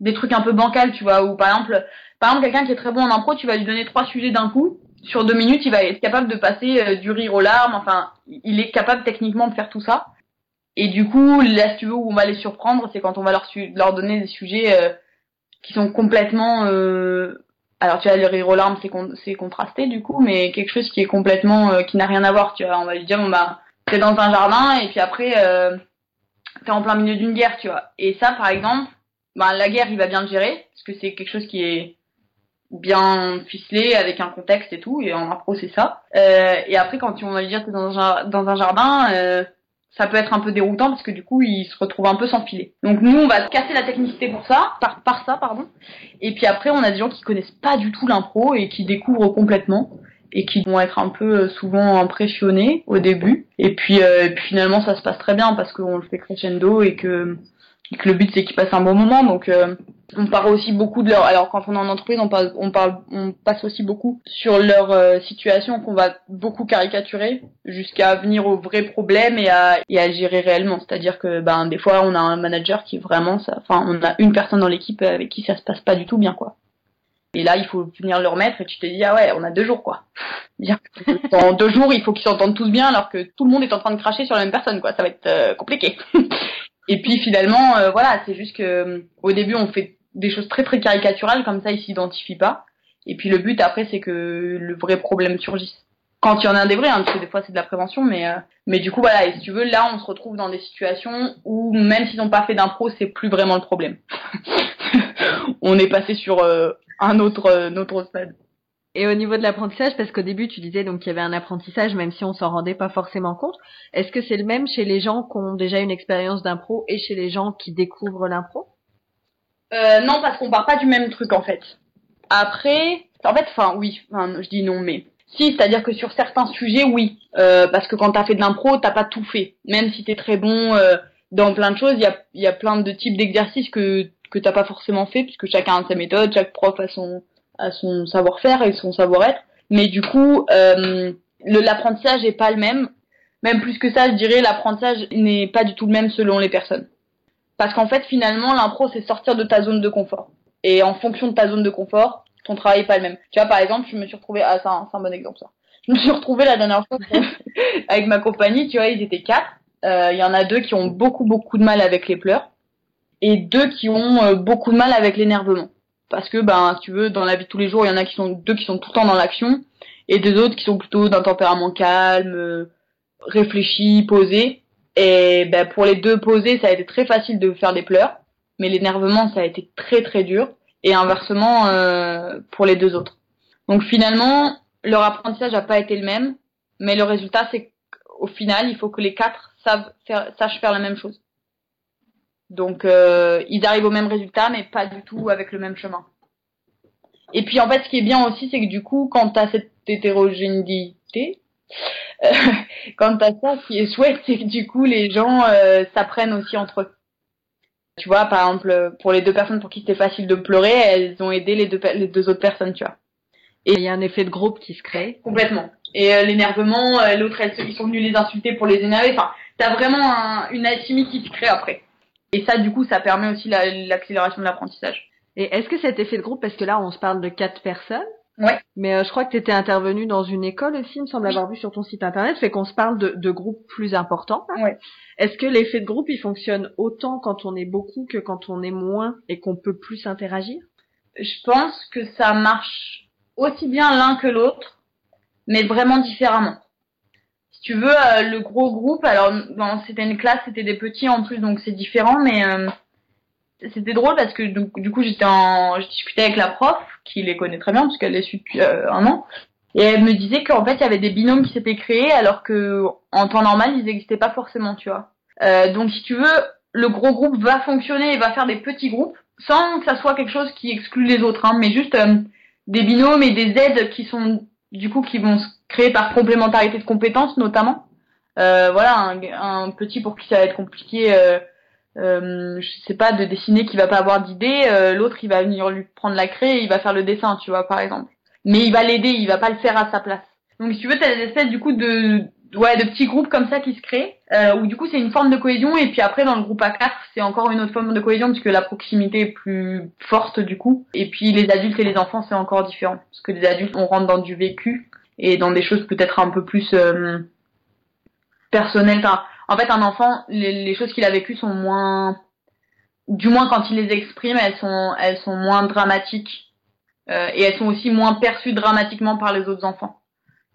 des trucs un peu bancals, tu vois, ou par exemple, par exemple quelqu'un qui est très bon en impro, tu vas lui donner trois sujets d'un coup, sur deux minutes, il va être capable de passer euh, du rire aux larmes, enfin, il est capable techniquement de faire tout ça. Et du coup, là, si tu veux, où on va les surprendre, c'est quand on va leur, leur donner des sujets euh, qui sont complètement... Euh... Alors, tu vois, le rire aux larmes, c'est con contrasté, du coup, mais quelque chose qui est complètement... Euh, qui n'a rien à voir, tu vois. On va lui dire, bon, bah, t'es dans un jardin, et puis après, t'es en plein milieu d'une guerre, tu vois. Et ça, par exemple, bah, la guerre, il va bien le gérer, parce que c'est quelque chose qui est bien ficelé avec un contexte et tout et en impro c'est ça. Euh, et après quand on va lui dire que dans un dans un jardin euh, ça peut être un peu déroutant parce que du coup il se retrouve un peu sans filet. Donc nous on va casser la technicité pour ça par par ça pardon. Et puis après on a des gens qui connaissent pas du tout l'impro et qui découvrent complètement et qui vont être un peu euh, souvent impressionnés au début et puis, euh, et puis finalement ça se passe très bien parce qu'on le fait crescendo et que le but c'est qu'ils passent un bon moment. Donc euh, on parle aussi beaucoup de leur. Alors quand on est en entreprise, on parle, on passe aussi beaucoup sur leur situation qu'on va beaucoup caricaturer jusqu'à venir aux vrais problèmes et à, et gérer réellement. C'est-à-dire que ben des fois on a un manager qui vraiment, enfin on a une personne dans l'équipe avec qui ça se passe pas du tout bien quoi. Et là, il faut venir le remettre et tu te dis, ah ouais, on a deux jours, quoi. Dans deux jours, il faut qu'ils s'entendent tous bien alors que tout le monde est en train de cracher sur la même personne, quoi. Ça va être euh, compliqué. Et puis finalement, euh, voilà, c'est juste que au début on fait des choses très très caricaturales comme ça, ils s'identifient pas. Et puis le but après, c'est que le vrai problème surgisse. Quand il y en a un des vrais, hein, parce que des fois c'est de la prévention, mais euh, mais du coup voilà, et si tu veux, là on se retrouve dans des situations où même s'ils n'ont pas fait d'impro, c'est plus vraiment le problème. on est passé sur un autre, un autre stade. Et au niveau de l'apprentissage, parce qu'au début tu disais donc qu'il y avait un apprentissage, même si on s'en rendait pas forcément compte, est-ce que c'est le même chez les gens qui ont déjà une expérience d'impro et chez les gens qui découvrent l'impro? Euh, Non, parce qu'on part pas du même truc en fait. Après, en fait, enfin oui, enfin, je dis non, mais si, c'est-à-dire que sur certains sujets, oui, euh, parce que quand t'as fait de l'impro, t'as pas tout fait. Même si t'es très bon euh, dans plein de choses, il y a, y a plein de types d'exercices que que t'as pas forcément fait, puisque chacun a sa méthode, chaque prof a son à son savoir-faire et son savoir-être. Mais du coup, euh, l'apprentissage est pas le même. Même plus que ça, je dirais, l'apprentissage n'est pas du tout le même selon les personnes. Parce qu'en fait, finalement, l'impro, c'est sortir de ta zone de confort. Et en fonction de ta zone de confort, ton travail est pas le même. Tu vois, par exemple, je me suis retrouvée, ah, c'est un, un, bon exemple, ça. Je me suis retrouvée la dernière fois avec ma compagnie, tu vois, ils étaient quatre. Euh, il y en a deux qui ont beaucoup, beaucoup de mal avec les pleurs. Et deux qui ont euh, beaucoup de mal avec l'énervement. Parce que ben tu veux dans la vie de tous les jours il y en a qui sont deux qui sont tout le temps dans l'action et deux autres qui sont plutôt d'un tempérament calme euh, réfléchi posé. Et ben pour les deux posés ça a été très facile de faire des pleurs mais l'énervement ça a été très très dur. Et inversement euh, pour les deux autres. Donc finalement leur apprentissage n'a pas été le même mais le résultat c'est qu'au final il faut que les quatre faire, sachent faire la même chose donc euh, ils arrivent au même résultat, mais pas du tout avec le même chemin. Et puis en fait, ce qui est bien aussi, c'est que du coup, quand tu as cette hétérogénéité, euh, quand tu as ça, ce qui est chouette, c'est que du coup, les gens euh, s'apprennent aussi entre eux. Tu vois, par exemple, pour les deux personnes pour qui c'était facile de pleurer, elles ont aidé les deux, les deux autres personnes, tu vois. Et il y a un effet de groupe qui se crée. Complètement. Et euh, l'énervement, euh, l'autre, ils sont venus les insulter pour les énerver. Enfin, t'as vraiment un, une alchimie qui se crée après. Et ça, du coup, ça permet aussi l'accélération de l'apprentissage. Et est-ce que cet effet de groupe, parce que là, on se parle de quatre personnes, Ouais. Mais euh, je crois que tu étais intervenu dans une école aussi, il me semble avoir vu sur ton site internet, fait qu'on se parle de, de groupes plus importants. Ouais. Est-ce que l'effet de groupe, il fonctionne autant quand on est beaucoup que quand on est moins et qu'on peut plus interagir? Je pense que ça marche aussi bien l'un que l'autre, mais vraiment différemment tu veux, euh, le gros groupe, alors c'était une classe, c'était des petits en plus, donc c'est différent, mais euh, c'était drôle parce que du, coup j'étais en, je discutais avec la prof qui les connaît très bien parce qu'elle les suit depuis euh, un an, et elle me disait qu'en fait il y avait des binômes qui s'étaient créés alors que en temps normal ils n'existaient pas forcément, tu vois. donc si tu veux, le gros groupe va fonctionner et va faire des petits groupes sans que ça soit quelque chose qui exclut les autres, hein, mais juste des binômes et des aides qui sont du coup qui vont se créer par complémentarité de compétences notamment. Euh, voilà, un, un, petit pour qui ça va être compliqué, euh, euh, je sais pas, de dessiner, qui va pas avoir d'idée, euh, l'autre il va venir lui prendre la craie il va faire le dessin, tu vois, par exemple. Mais il va l'aider, il va pas le faire à sa place. Donc si tu veux, t'as des espèces du coup de ouais de petits groupes comme ça qui se créent, euh, où du coup c'est une forme de cohésion et puis après dans le groupe A4 c'est encore une autre forme de cohésion puisque la proximité est plus forte du coup. Et puis les adultes et les enfants c'est encore différent parce que les adultes on rentre dans du vécu et dans des choses peut-être un peu plus euh, personnelles. Enfin, en fait un enfant les, les choses qu'il a vécues sont moins du moins quand il les exprime elles sont elles sont moins dramatiques euh, et elles sont aussi moins perçues dramatiquement par les autres enfants.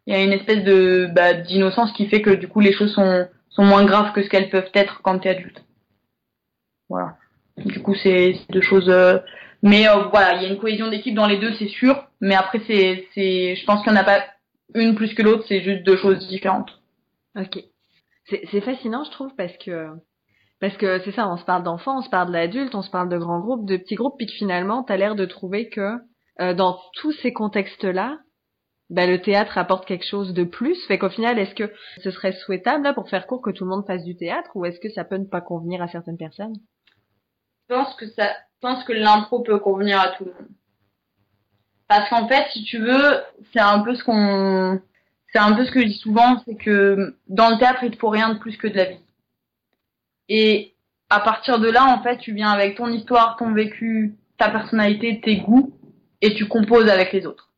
Il y a une espèce de bah, d'innocence qui fait que du coup les choses sont sont moins graves que ce qu'elles peuvent être quand tu es adulte. Voilà. Du coup c'est deux choses. Euh... Mais euh, voilà, il y a une cohésion d'équipe dans les deux, c'est sûr. Mais après c'est je pense qu'il n'y en a pas une plus que l'autre, c'est juste deux choses différentes. Ok. C'est fascinant, je trouve, parce que parce que c'est ça, on se parle d'enfants, on se parle d'adultes, on se parle de grands groupes, de petits groupes, puis finalement, tu as l'air de trouver que euh, dans tous ces contextes-là, bah, le théâtre apporte quelque chose de plus. Fait qu'au final, est-ce que ce serait souhaitable, là, pour faire court, que tout le monde fasse du théâtre, ou est-ce que ça peut ne pas convenir à certaines personnes? Je pense que ça, je pense que l'impro peut convenir à tout le monde. Parce qu'en fait, si tu veux, c'est un peu ce qu'on, c'est un peu ce que je dis souvent, c'est que dans le théâtre, il te faut rien de plus que de la vie. Et à partir de là, en fait, tu viens avec ton histoire, ton vécu, ta personnalité, tes goûts, et tu composes avec les autres.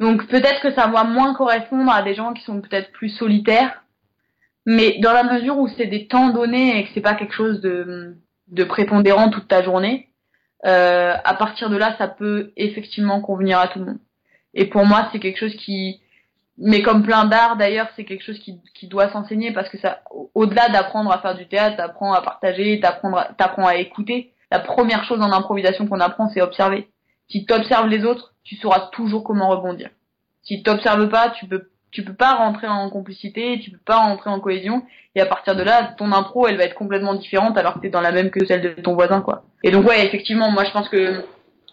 Donc peut-être que ça va moins correspondre à des gens qui sont peut-être plus solitaires, mais dans la mesure où c'est des temps donnés et que c'est pas quelque chose de, de prépondérant toute ta journée, euh, à partir de là, ça peut effectivement convenir à tout le monde. Et pour moi, c'est quelque chose qui, mais comme plein d'arts d'ailleurs, c'est quelque chose qui, qui doit s'enseigner parce que ça, au-delà d'apprendre à faire du théâtre, t'apprends à partager, t'apprends, t'apprends à écouter. La première chose en improvisation qu'on apprend, c'est observer. Si tu observes les autres, tu sauras toujours comment rebondir. Si tu n'observes pas, tu peux tu peux pas rentrer en complicité, tu peux pas rentrer en cohésion, et à partir de là, ton impro, elle va être complètement différente alors que tu es dans la même que celle de ton voisin, quoi. Et donc ouais, effectivement, moi je pense que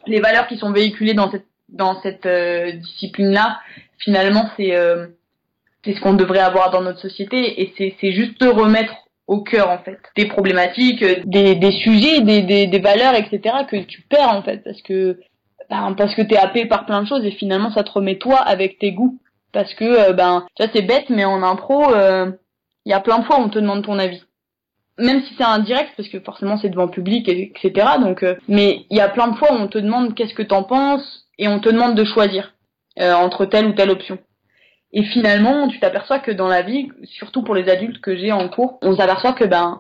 les valeurs qui sont véhiculées dans cette dans cette euh, discipline-là, finalement, c'est euh, c'est ce qu'on devrait avoir dans notre société, et c'est juste te remettre au cœur en fait des problématiques, des des sujets, des des, des valeurs, etc. que tu perds en fait parce que ben, parce que t'es happé par plein de choses et finalement ça te remet toi avec tes goûts. Parce que euh, ben tu vois c'est bête mais en impro il euh, y a plein de fois où on te demande ton avis. Même si c'est indirect parce que forcément c'est devant public etc. Donc euh, mais il y a plein de fois où on te demande qu'est-ce que t'en penses et on te demande de choisir entre telle ou telle option. Et finalement tu t'aperçois que dans la vie, surtout pour les adultes que j'ai en cours, on s'aperçoit que ben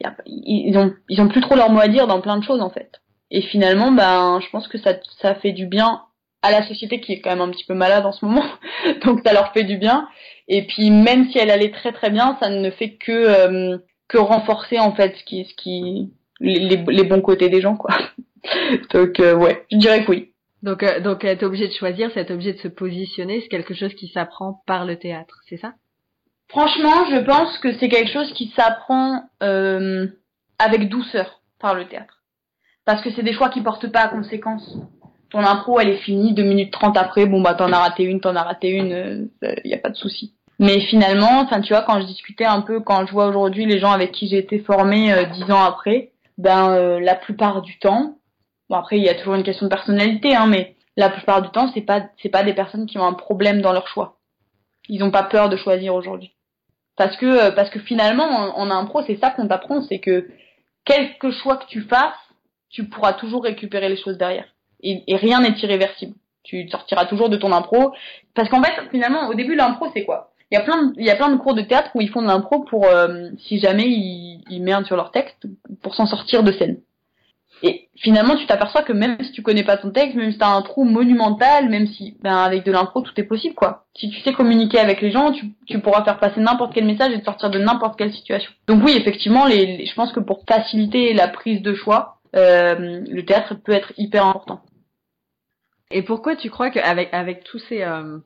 y a, ils ont ils ont plus trop leur mot à dire dans plein de choses en fait. Et finalement, ben, je pense que ça, ça fait du bien à la société qui est quand même un petit peu malade en ce moment. Donc ça leur fait du bien. Et puis même si elle allait très très bien, ça ne fait que euh, que renforcer en fait ce qui ce qui les, les bons côtés des gens quoi. donc euh, ouais, je dirais que oui. Donc euh, donc être obligé de choisir, c'est être obligé de se positionner, c'est quelque chose qui s'apprend par le théâtre, c'est ça? Franchement, je pense que c'est quelque chose qui s'apprend avec douceur par le théâtre parce que c'est des choix qui portent pas à conséquence. Ton impro, elle est finie, 2 minutes 30 après, bon bah t'en as raté une, t'en as raté une, il euh, y a pas de souci. Mais finalement, enfin tu vois, quand je discutais un peu, quand je vois aujourd'hui les gens avec qui j'ai été formée euh, dix ans après, ben euh, la plupart du temps, bon après il y a toujours une question de personnalité, hein, mais la plupart du temps c'est pas c'est pas des personnes qui ont un problème dans leur choix. Ils ont pas peur de choisir aujourd'hui. Parce que parce que finalement en, en impro c'est ça qu'on t'apprend, c'est que quelque choix que tu fasses, tu pourras toujours récupérer les choses derrière. Et, rien n'est irréversible. Tu sortiras toujours de ton impro. Parce qu'en fait, finalement, au début, l'impro, c'est quoi? Il y a plein de, il y a plein de cours de théâtre où ils font de l'impro pour, euh, si jamais ils, ils merdent sur leur texte, pour s'en sortir de scène. Et finalement, tu t'aperçois que même si tu connais pas ton texte, même si t'as un trou monumental, même si, ben, avec de l'impro, tout est possible, quoi. Si tu sais communiquer avec les gens, tu, tu pourras faire passer n'importe quel message et te sortir de n'importe quelle situation. Donc oui, effectivement, les, je pense que pour faciliter la prise de choix, euh, le théâtre peut être hyper important. Et pourquoi tu crois qu'avec avec tous ces euh,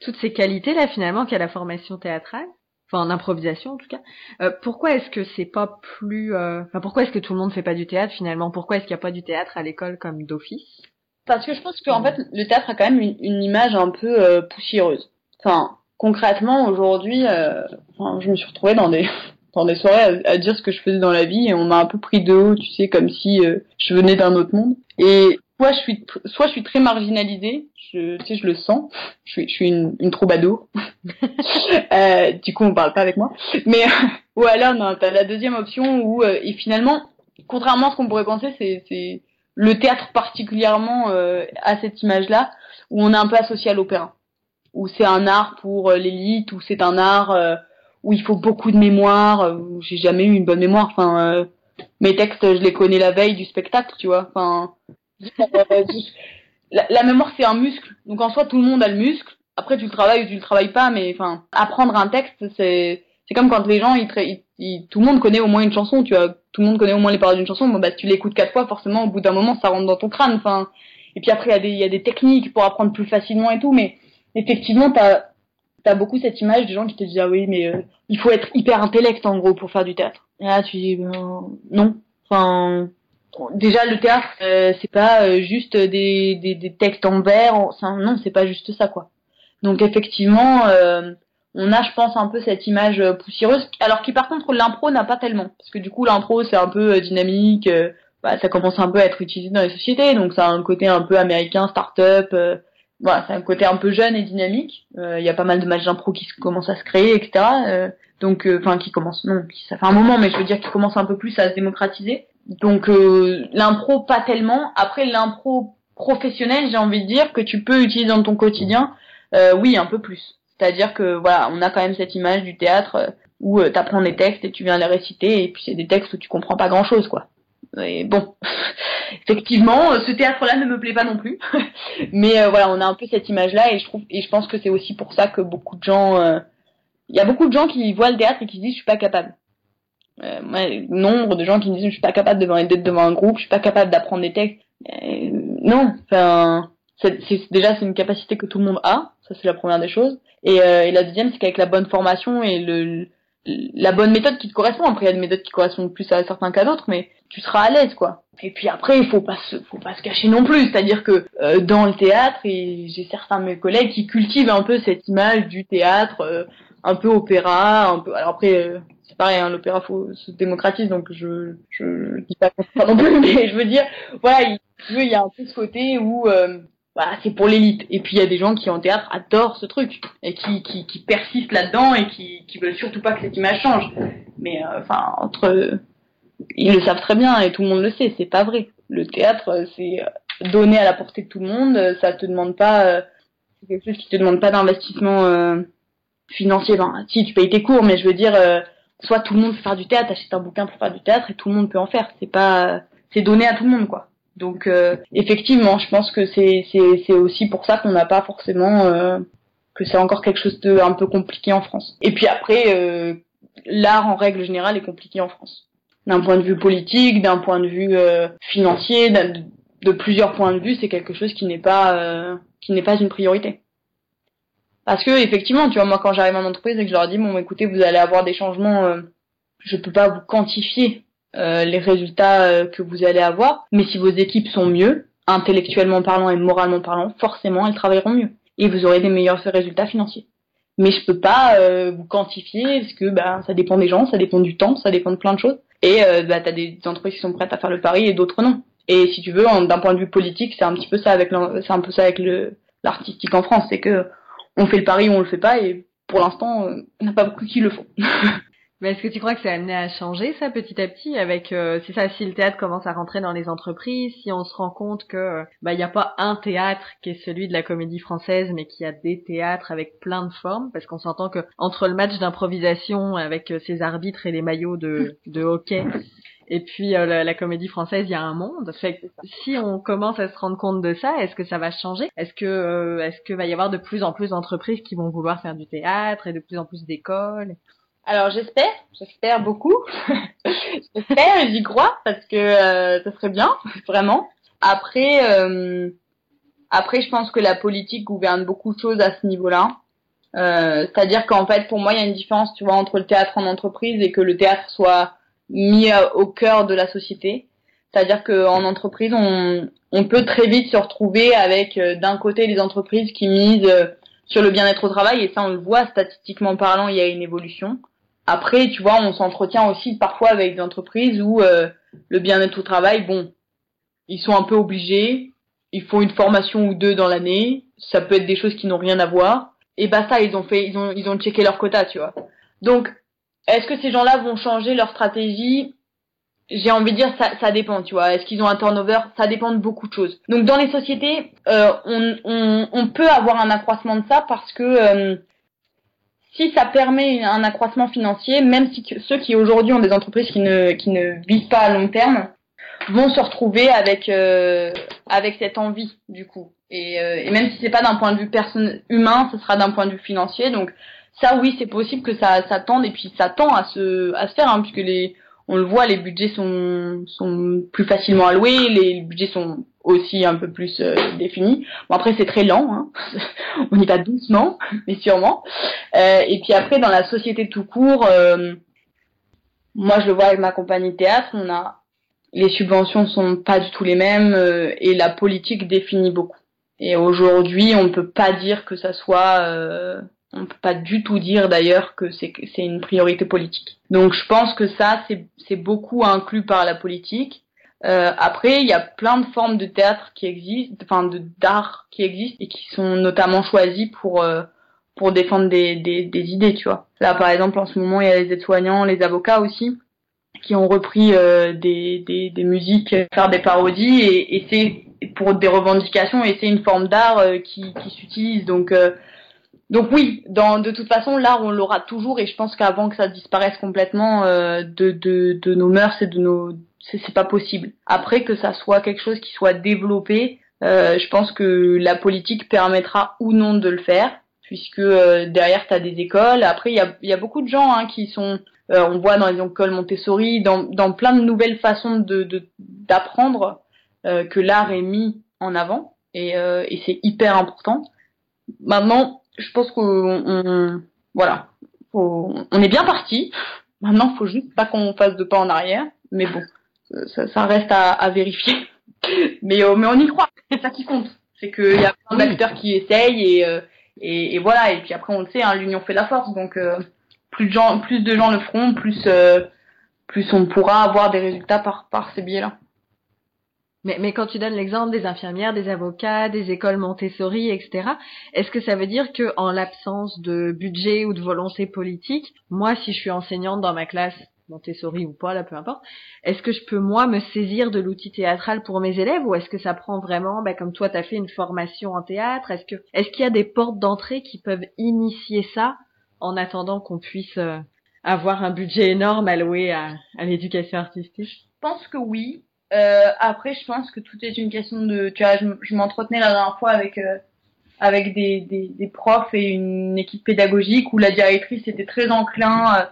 toutes ces qualités là finalement qu'a la formation théâtrale, enfin en improvisation en tout cas, euh, pourquoi est-ce que c'est pas plus, enfin pourquoi est-ce que tout le monde fait pas du théâtre finalement? Pourquoi est-ce qu'il n'y a pas du théâtre à l'école comme d'office? Parce que je pense qu'en fait le théâtre a quand même une, une image un peu poussiéreuse. Enfin concrètement, aujourd'hui, euh, je me suis retrouvée dans des dans des soirées à, dire ce que je faisais dans la vie et on m'a un peu pris de haut, tu sais, comme si euh, je venais d'un autre monde. Et soit je suis soit je suis très marginalisée, je, tu sais, je le sens. Je suis je suis une, une troubadour. euh, du coup, on parle pas avec moi. Mais ou alors non, t'as la deuxième option où euh, et finalement, contrairement à ce qu'on pourrait penser, c'est le théâtre particulièrement euh, à cette image-là où on est un peu associé à l'opéra, où c'est un art pour l'élite, où c'est un art où il faut beaucoup de mémoire, euh, où j'ai jamais eu une bonne mémoire. Enfin, euh, mes textes, je les connais la veille du spectacle, tu vois. Enfin, la, la, mémoire c'est un muscle, donc en soi tout le monde a le muscle. Après tu le travailles ou tu le travailles pas, mais enfin, apprendre un texte, c'est c'est comme quand les gens, ils, ils, tout le monde connaît au moins une chanson, tu vois. Tout le monde connaît au moins les paroles d'une chanson. Bah tu l'écoutes quatre fois, forcément au bout d'un moment ça rentre dans ton crâne. Enfin, et puis après il y a des y a des techniques pour apprendre plus facilement et tout, mais effectivement t'as t'as beaucoup cette image des gens qui te disent ah oui mais euh, il faut être hyper intellect en gros pour faire du théâtre. Et là tu dis ben, non. Enfin déjà le théâtre euh, c'est pas euh, juste des, des, des, textes en vers. non c'est pas juste ça quoi. Donc effectivement on a je pense un peu cette image poussiéreuse alors qui par contre l'impro n'a pas tellement parce que du coup l'impro c'est un peu dynamique. bah, ça commence un peu à être utilisé dans les sociétés donc ça a un côté un peu américain start-up voilà, c'est un côté un peu jeune et dynamique. Euh, il y a pas mal de matchs d'impro qui commencent à se créer, etc. Euh, donc, euh, enfin, qui commencent, non, ça fait un moment, mais je veux dire qui commencent un peu plus à se démocratiser. Donc, l'impro pas tellement. Après, l'impro professionnel, j'ai envie de dire que tu peux utiliser dans ton quotidien, oui, un peu plus. C'est-à-dire que voilà, on a quand même cette image du théâtre où tu apprends des textes et tu viens les réciter, et puis c'est des textes où tu comprends pas grand-chose, quoi. Et bon, effectivement, ce théâtre-là ne me plaît pas non plus. Mais euh, voilà, on a un peu cette image-là et je trouve et je pense que c'est aussi pour ça que beaucoup de gens, euh, il y a beaucoup de gens qui voient le théâtre et qui se disent je suis pas capable. Euh, nombre de gens qui me disent je suis pas capable d'être devant un groupe, je suis pas capable d'apprendre des textes. Euh, non, enfin, déjà c'est une capacité que tout le monde a, ça c'est la première des choses. Et, et la deuxième c'est qu'avec la bonne formation et le la bonne méthode qui te correspond. Après, il y a des méthodes qui correspondent plus à certains qu'à d'autres, mais tu seras à l'aise, quoi. Et puis après, il faut pas se, faut pas se cacher non plus. C'est-à-dire que euh, dans le théâtre, et j'ai certains de mes collègues qui cultivent un peu cette image du théâtre, euh, un peu opéra, un peu. Alors après, euh, c'est pareil, hein, l'opéra se démocratise, donc je, je, dis pas non plus, mais je veux dire, voilà, il, il y a un peu ce côté où bah, c'est pour l'élite. Et puis il y a des gens qui en théâtre adorent ce truc et qui, qui, qui persistent là-dedans et qui, qui veulent surtout pas que cette image change. Mais euh, enfin entre ils le savent très bien et tout le monde le sait, c'est pas vrai. Le théâtre c'est donné à la portée de tout le monde, ça te demande pas euh, c'est quelque chose qui te demande pas d'investissement euh, financier. Ben, si tu payes tes cours, mais je veux dire soit tout le monde peut faire du théâtre, achète un bouquin pour faire du théâtre et tout le monde peut en faire. C'est pas c'est donné à tout le monde quoi. Donc euh, effectivement, je pense que c'est c'est aussi pour ça qu'on n'a pas forcément euh, que c'est encore quelque chose de un peu compliqué en France. Et puis après, euh, l'art en règle générale est compliqué en France, d'un point de vue politique, d'un point de vue financier, de plusieurs points de vue, c'est quelque chose qui n'est pas qui n'est pas une priorité. Parce que effectivement, tu vois, moi quand j'arrive en entreprise et que je leur dis bon, écoutez, vous allez avoir des changements, je peux pas vous quantifier euh, les résultats euh, que vous allez avoir. Mais si vos équipes sont mieux, intellectuellement parlant et moralement parlant, forcément elles travailleront mieux et vous aurez des meilleurs résultats financiers. Mais je peux pas euh, vous quantifier parce que bah, ça dépend des gens, ça dépend du temps, ça dépend de plein de choses. Et euh, bah, tu as des entreprises qui sont prêtes à faire le pari et d'autres non. Et si tu veux, d'un point de vue politique, c'est un petit peu ça avec c'est un peu ça avec l'artistique en France, c'est que on fait le pari ou on le fait pas et pour l'instant, on n'a pas beaucoup qui le font. Mais est-ce que tu crois que c'est amené à changer ça petit à petit avec euh, c'est ça si le théâtre commence à rentrer dans les entreprises, si on se rend compte que euh, bah il n'y a pas un théâtre qui est celui de la comédie française mais qu'il y a des théâtres avec plein de formes parce qu'on s'entend que entre le match d'improvisation avec euh, ses arbitres et les maillots de de hockey et puis euh, la, la, comédie française, il y a un monde. Fait si on commence à se rendre compte de ça, est-ce que ça va changer? Est-ce que est-ce que va y avoir de plus en plus d'entreprises qui vont vouloir faire du théâtre et de plus en plus d'écoles? Alors j'espère, j'espère beaucoup. j'espère et j'y crois parce que euh, ça serait bien, vraiment. Après, euh, après, je pense que la politique gouverne beaucoup de choses à ce niveau-là. Euh, C'est-à-dire qu'en fait, pour moi, il y a une différence, tu vois, entre le théâtre en entreprise et que le théâtre soit mis au cœur de la société. C'est-à-dire qu'en entreprise, on, on peut très vite se retrouver avec euh, d'un côté les entreprises qui misent sur le bien-être au travail et ça on le voit statistiquement parlant, il y a une évolution. Après, tu vois, on s'entretient aussi parfois avec des entreprises où euh, le bien-être au travail, bon, ils sont un peu obligés, ils font une formation ou deux dans l'année, ça peut être des choses qui n'ont rien à voir et bah ça ils ont fait ils ont ils ont checké leur quota, tu vois. Donc est-ce que ces gens-là vont changer leur stratégie? J'ai envie de dire ça, ça dépend, tu vois. Est-ce qu'ils ont un turnover? Ça dépend de beaucoup de choses. Donc dans les sociétés, euh, on, on, on, peut avoir un accroissement de ça parce que euh, si ça permet un accroissement financier, même si ceux qui aujourd'hui ont des entreprises qui ne qui ne vivent pas à long terme vont se retrouver avec euh, avec cette envie du coup. Et, et même si c'est pas d'un point de vue personne humain, ce sera d'un point de vue financier. Donc ça oui, c'est possible que ça ça tende et puis ça tend à se à se faire hein, puisque les on le voit, les budgets sont, sont plus facilement alloués, les budgets sont aussi un peu plus euh, définis. Bon après c'est très lent, hein. on y va doucement, mais sûrement. Euh, et puis après dans la société tout court, euh, moi je le vois avec ma compagnie de théâtre, on a les subventions sont pas du tout les mêmes et la politique définit beaucoup. Et aujourd'hui on ne peut pas dire que ça soit on peut pas du tout dire d'ailleurs que c'est une priorité politique. Donc je pense que ça c'est beaucoup inclus par la politique. Euh, après il y a plein de formes de théâtre qui existent, enfin de d'art qui existent et qui sont notamment choisies pour euh, pour défendre des, des des idées, tu vois. Là par exemple en ce moment il y a les aides-soignants, les avocats aussi qui ont repris euh, des, des des musiques, faire des parodies et, et c'est pour des revendications et c'est une forme d'art euh, qui qui s'utilise donc euh, donc oui, dans, de toute façon, l'art, on l'aura toujours, et je pense qu'avant que ça disparaisse complètement euh, de, de, de, nos mœurs et de nos... C'est pas possible. Après, que ça soit quelque chose qui soit développé, euh, je pense que la politique permettra ou non de le faire, puisque euh, derrière, tu as des écoles. Après, il y a, y a beaucoup de gens hein, qui sont... Euh, on voit dans les écoles Montessori, dans, dans plein de nouvelles façons de d'apprendre euh, que l'art est mis en avant, et, et c'est hyper important. Maintenant, je pense qu'on voilà, on est bien parti. Maintenant, faut juste pas qu'on fasse de pas en arrière, mais bon, ça, reste à, vérifier. Mais, euh, mais on y croit, c'est ça qui compte. C'est qu'il y a plein d'acteurs qui essayent euh, et, et, voilà. Et puis après, on le sait, hein, l'union fait la force. Donc euh, plus de gens, plus de gens le feront, plus plus on pourra avoir des résultats par par ces biais-là. Mais, mais quand tu donnes l'exemple des infirmières, des avocats, des écoles Montessori, etc., est-ce que ça veut dire que en l'absence de budget ou de volonté politique, moi, si je suis enseignante dans ma classe, Montessori ou pas, là, peu importe, est-ce que je peux, moi, me saisir de l'outil théâtral pour mes élèves ou est-ce que ça prend vraiment, bah, comme toi, tu fait une formation en théâtre, est-ce que est-ce qu'il y a des portes d'entrée qui peuvent initier ça en attendant qu'on puisse euh, avoir un budget énorme alloué à, à l'éducation artistique? Je pense que oui. Euh, après, je pense que tout est une question de, tu vois, je, m'entretenais la dernière fois avec euh, avec des, des, des, profs et une équipe pédagogique où la directrice était très enclin euh,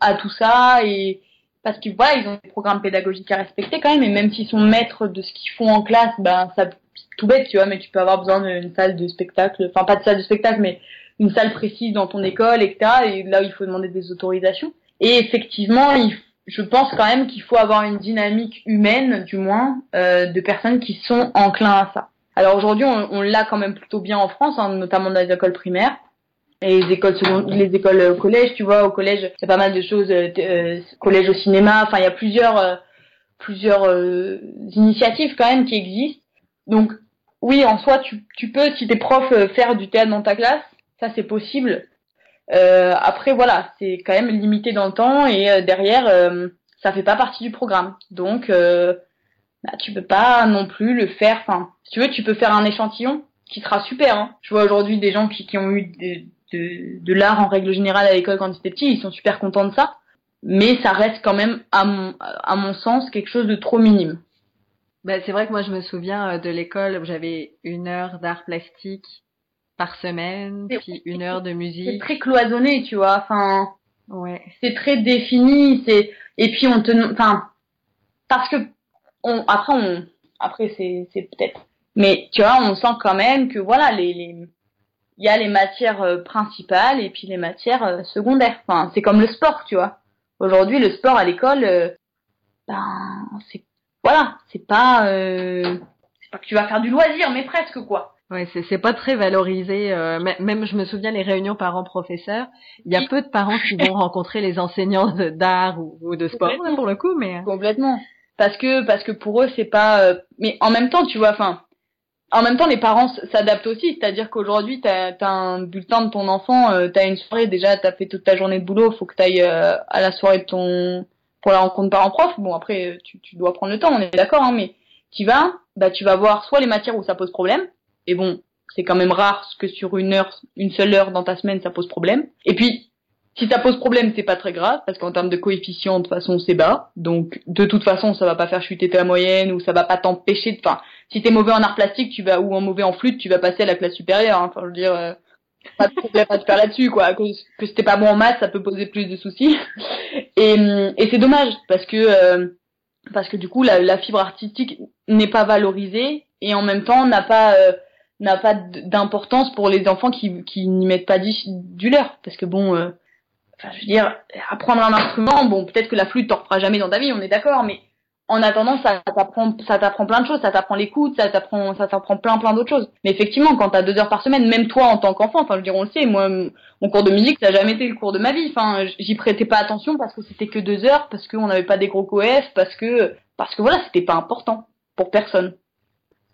à tout ça et parce qu'ils voilà, ils ont des programmes pédagogiques à respecter quand même et même s'ils sont maîtres de ce qu'ils font en classe, ben ça tout bête, tu vois, mais tu peux avoir besoin d'une salle de spectacle, enfin pas de salle de spectacle, mais une salle précise dans ton école, etc. Et là, il faut demander des autorisations. Et effectivement, il je pense quand même qu'il faut avoir une dynamique humaine, du moins, euh, de personnes qui sont enclins à ça. Alors aujourd'hui, on, on l'a quand même plutôt bien en France, hein, notamment dans les écoles primaires et les écoles les écoles au collège. Tu vois, au collège, il y a pas mal de choses, euh, euh collège au cinéma. Enfin, il y a plusieurs euh, plusieurs euh, initiatives quand même qui existent. Donc oui, en soi, tu, tu peux, si t'es prof, faire du théâtre dans ta classe, ça c'est possible. Euh, après, voilà, c'est quand même limité dans le temps et euh, derrière, euh, ça fait pas partie du programme. Donc, euh, bah, tu peux pas non plus le faire. Enfin, si tu veux, tu peux faire un échantillon qui sera super. Hein. Je vois aujourd'hui des gens qui, qui ont eu de, de, de l'art en règle générale à l'école quand ils étaient petits, ils sont super contents de ça. Mais ça reste quand même, à mon, à mon sens, quelque chose de trop minime. Ben, c'est vrai que moi je me souviens de l'école où j'avais une heure d'art plastique par semaine, puis une heure de musique. C'est très cloisonné, tu vois. Enfin, ouais. C'est très défini. C'est et puis on te, enfin, parce que on après on après c'est c'est peut-être, mais tu vois, on sent quand même que voilà les les il y a les matières euh, principales et puis les matières euh, secondaires. Enfin, c'est comme le sport, tu vois. Aujourd'hui, le sport à l'école, euh, ben c'est voilà, c'est pas c'est pas que tu vas faire du loisir, mais presque quoi Ouais, c'est c'est pas très valorisé. Euh, même je me souviens les réunions parents-professeurs. Il y a peu de parents qui vont rencontrer les enseignants d'art ou, de sport hein, pour le coup, mais complètement. Parce que parce que pour eux c'est pas. Mais en même temps, tu vois, enfin, en même temps, les parents s'adaptent aussi. C'est-à-dire qu'aujourd'hui, tu as, un bulletin de ton enfant, euh, tu as une soirée, déjà, tu as fait toute ta journée de boulot, faut que tu ailles euh, à la soirée de ton pour la rencontre parent-prof. Bon, après, tu, tu, dois prendre le temps, on est d'accord, hein, mais tu vas, bah, tu vas voir soit les matières où ça pose problème, et bon, c'est quand même rare que sur une heure, une seule heure dans ta semaine, ça pose problème. Et puis, si ça pose problème, c'est pas très grave, parce qu'en termes de coefficient, de toute façon, c'est bas. Donc, de toute façon, ça va pas faire chuter ta moyenne, ou ça va pas t'empêcher de... Enfin, si t'es mauvais en art plastique, tu vas, ou en mauvais en flûte, tu vas passer à la classe supérieure. Hein. Enfin, je veux dire, euh, pas de problème à te faire là-dessus, quoi. Que, que si t'es pas bon en maths, ça peut poser plus de soucis. Et, et c'est dommage, parce que... Euh, parce que du coup, la, la fibre artistique n'est pas valorisée, et en même temps, n'a pas... Euh, n'a pas d'importance pour les enfants qui, qui n'y mettent pas du, leur parce que bon Enfin, je veux dire, apprendre un instrument, bon, peut-être que la flûte t'en refera jamais dans ta vie, on est d'accord, mais en attendant, ça t'apprend, ça t'apprend plein de choses, ça t'apprend l'écoute, ça t'apprend, ça t'apprend plein, plein d'autres choses. Mais effectivement, quand t'as deux heures par semaine, même toi en tant qu'enfant, enfin, je veux dire, on le sait, moi, mon cours de musique, ça n'a jamais été le cours de ma vie. Enfin, j'y prêtais pas attention parce que c'était que deux heures, parce qu'on n'avait pas des gros coef, parce que, parce que voilà, c'était pas important pour personne.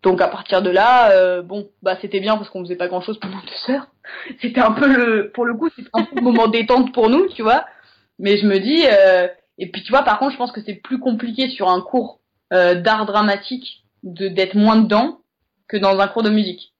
Donc à partir de là, euh, bon, bah c'était bien parce qu'on faisait pas grand chose pendant deux heures. C'était un peu le, pour le coup, c'était un peu le moment détente pour nous, tu vois. Mais je me dis, euh, et puis tu vois, par contre, je pense que c'est plus compliqué sur un cours euh, d'art dramatique de d'être moins dedans que dans un cours de musique.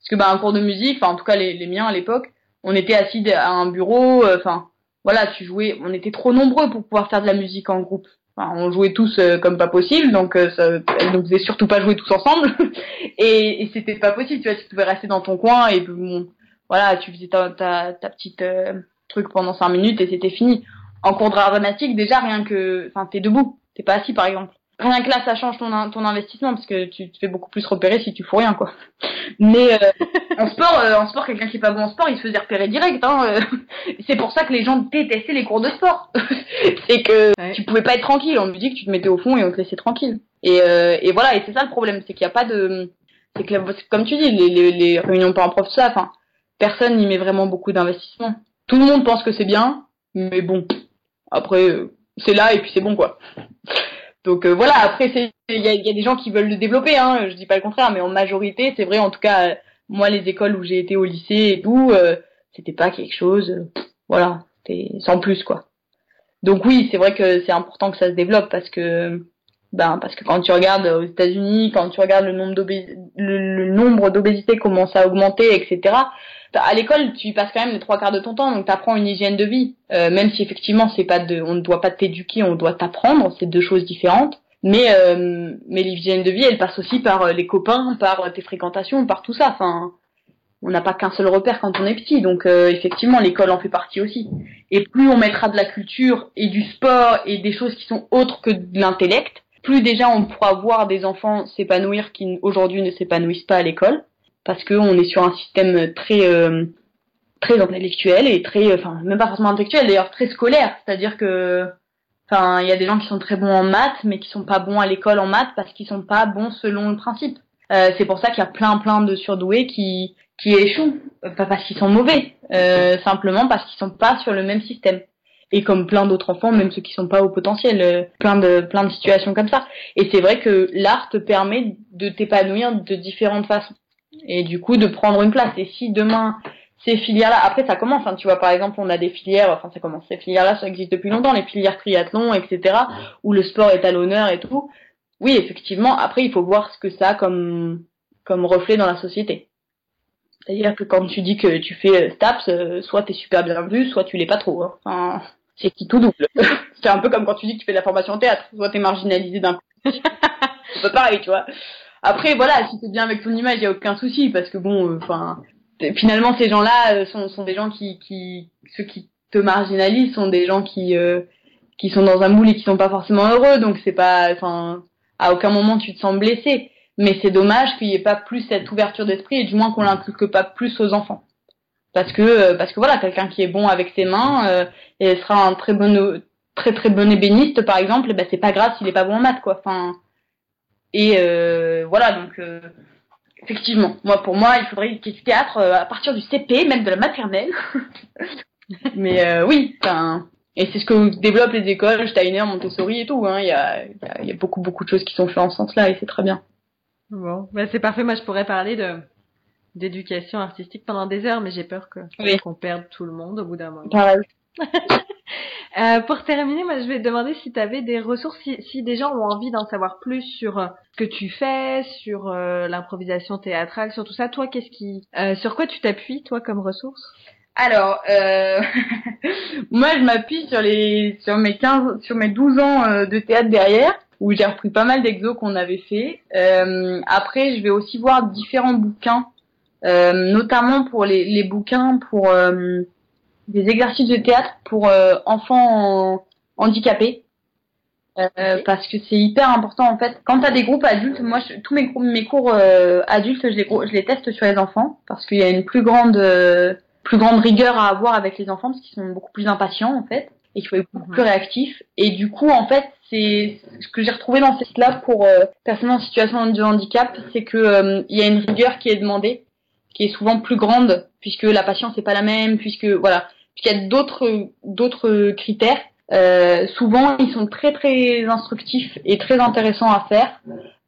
Parce que bah un cours de musique, enfin en tout cas les, les miens à l'époque, on était assis à un bureau, enfin voilà, tu jouais, on était trop nombreux pour pouvoir faire de la musique en groupe on jouait tous euh, comme pas possible, donc euh, ça, elle ne faisait surtout pas jouer tous ensemble. et, et c'était pas possible, tu vois, tu pouvais rester dans ton coin et bon, voilà, tu faisais ta, ta, petite euh, truc pendant cinq minutes et c'était fini. En cours dramatique, déjà rien que, enfin, t'es debout, t'es pas assis par exemple rien que là, ça change ton, ton investissement parce que tu te fais beaucoup plus repérer si tu fous rien, quoi. Mais euh, en sport, en sport, quelqu'un qui est pas bon en sport, il se faisait repérer direct. Hein. C'est pour ça que les gens détestaient les cours de sport. c'est que tu pouvais pas être tranquille. On dit que tu te mettais au fond et on te laissait tranquille. Et, et voilà, et c'est ça le problème, c'est qu'il n'y a pas de, c'est que comme tu dis, les, les, les réunions par prof, ça, enfin, personne n'y met vraiment beaucoup d'investissement. Tout le monde pense que c'est bien, mais bon, après, c'est là et puis c'est bon quoi. Donc euh, voilà, après il y a, y a, des gens qui veulent le développer, hein, je dis pas le contraire, mais en majorité, c'est vrai, en tout cas, moi les écoles où j'ai été au lycée et tout, euh, c'était pas quelque chose, euh, voilà, c'était sans plus quoi. Donc oui, c'est vrai que c'est important que ça se développe parce que ben parce que quand tu regardes aux États-Unis, quand tu regardes le nombre d'obésité, le, nombre d'obésité commence à augmenter, etc. À l'école, tu y passes quand même les trois quarts de ton temps, donc tu apprends une hygiène de vie, euh, même si effectivement c'est pas de, on ne doit pas t'éduquer, on doit t'apprendre, c'est deux choses différentes. Mais euh, mais l'hygiène de vie, elle passe aussi par euh, les copains, par tes fréquentations, par tout ça. Enfin, on n'a pas qu'un seul repère quand on est petit, donc effectivement l'école en fait partie aussi. Et plus on mettra de la culture et du sport et des choses qui sont autres que de l'intellect, plus déjà on pourra voir des enfants s'épanouir qui aujourd'hui ne s'épanouissent pas à l'école parce qu'on est sur un système très euh, très intellectuel et très enfin même pas forcément intellectuel d'ailleurs très scolaire c'est-à-dire que enfin il y a des gens qui sont très bons en maths mais qui sont pas bons à l'école en maths parce qu'ils sont pas bons selon le principe euh, c'est pour ça qu'il y a plein plein de surdoués qui qui échouent pas parce qu'ils sont mauvais euh, simplement parce qu'ils sont pas sur le même système et comme plein d'autres enfants, même ceux qui sont pas au potentiel, euh, plein de plein de situations comme ça. Et c'est vrai que l'art te permet de t'épanouir de différentes façons et du coup de prendre une place. Et si demain ces filières-là, après ça commence, hein, tu vois, par exemple, on a des filières, enfin ça commence, ces filières-là, ça existe depuis longtemps, les filières triathlon, etc., où le sport est à l'honneur et tout. Oui, effectivement, après il faut voir ce que ça a comme comme reflet dans la société. C'est-à-dire que quand tu dis que tu fais euh, STAPS, euh, soit t'es super bien vu, soit tu l'es pas trop. Hein. Enfin, c'est qui tout double. c'est un peu comme quand tu dis que tu fais de la formation en théâtre, soit t'es marginalisé d'un coup. c'est pas pareil, tu vois. Après, voilà, si t'es bien avec ton image, y a aucun souci, parce que bon, euh, enfin, finalement, ces gens-là sont, des gens qui, ceux qui te marginalisent sont des gens qui, qui sont dans un moule et qui sont pas forcément heureux, donc c'est pas, enfin, à aucun moment tu te sens blessé. Mais c'est dommage qu'il n'y ait pas plus cette ouverture d'esprit et du moins qu'on l'inculque pas plus aux enfants parce que parce que voilà quelqu'un qui est bon avec ses mains euh, et sera un très bon très très bon ébéniste par exemple ben c'est pas grave s'il est pas bon en maths quoi enfin et euh, voilà donc euh, effectivement. Moi, pour moi, il faudrait qu'il y ait du théâtre euh, à partir du CP, même de la maternelle. Mais euh, oui, enfin, et c'est ce que développent les écoles, Steiner, Montessori et tout. Hein. Il y, a, y a beaucoup beaucoup de choses qui sont faites en ce sens-là et c'est très bien. Bon, bah c'est parfait. Moi, je pourrais parler de d'éducation artistique pendant des heures, mais j'ai peur que qu'on perde tout le monde au bout d'un moment. Pareil. euh, pour terminer, moi, je vais te demander si tu avais des ressources, si, si des gens ont envie d'en savoir plus sur euh, ce que tu fais, sur euh, l'improvisation théâtrale, sur tout ça. Toi, qu'est-ce qui, euh, sur quoi tu t'appuies, toi, comme ressource? Alors, moi, je m'appuie sur les, sur mes 15, sur mes 12 ans de théâtre derrière où j'ai repris pas mal d'exos qu'on avait fait. Euh, après, je vais aussi voir différents bouquins, euh, notamment pour les, les bouquins pour euh, des exercices de théâtre pour euh, enfants handicapés. Euh, parce que c'est hyper important en fait. Quand tu as des groupes adultes, moi je, tous mes, mes cours adultes, je les, je les teste sur les enfants parce qu'il y a une plus grande plus grande rigueur à avoir avec les enfants parce qu'ils sont beaucoup plus impatients en fait et qu'il faut être beaucoup plus réactif. Et du coup, en fait, c'est ce que j'ai retrouvé dans cette là pour euh, personnes en situation de handicap, c'est que euh, il y a une rigueur qui est demandée, qui est souvent plus grande puisque la patience n'est pas la même, puisque voilà, puisqu'il y a d'autres d'autres critères. Euh, souvent, ils sont très très instructifs et très intéressants à faire,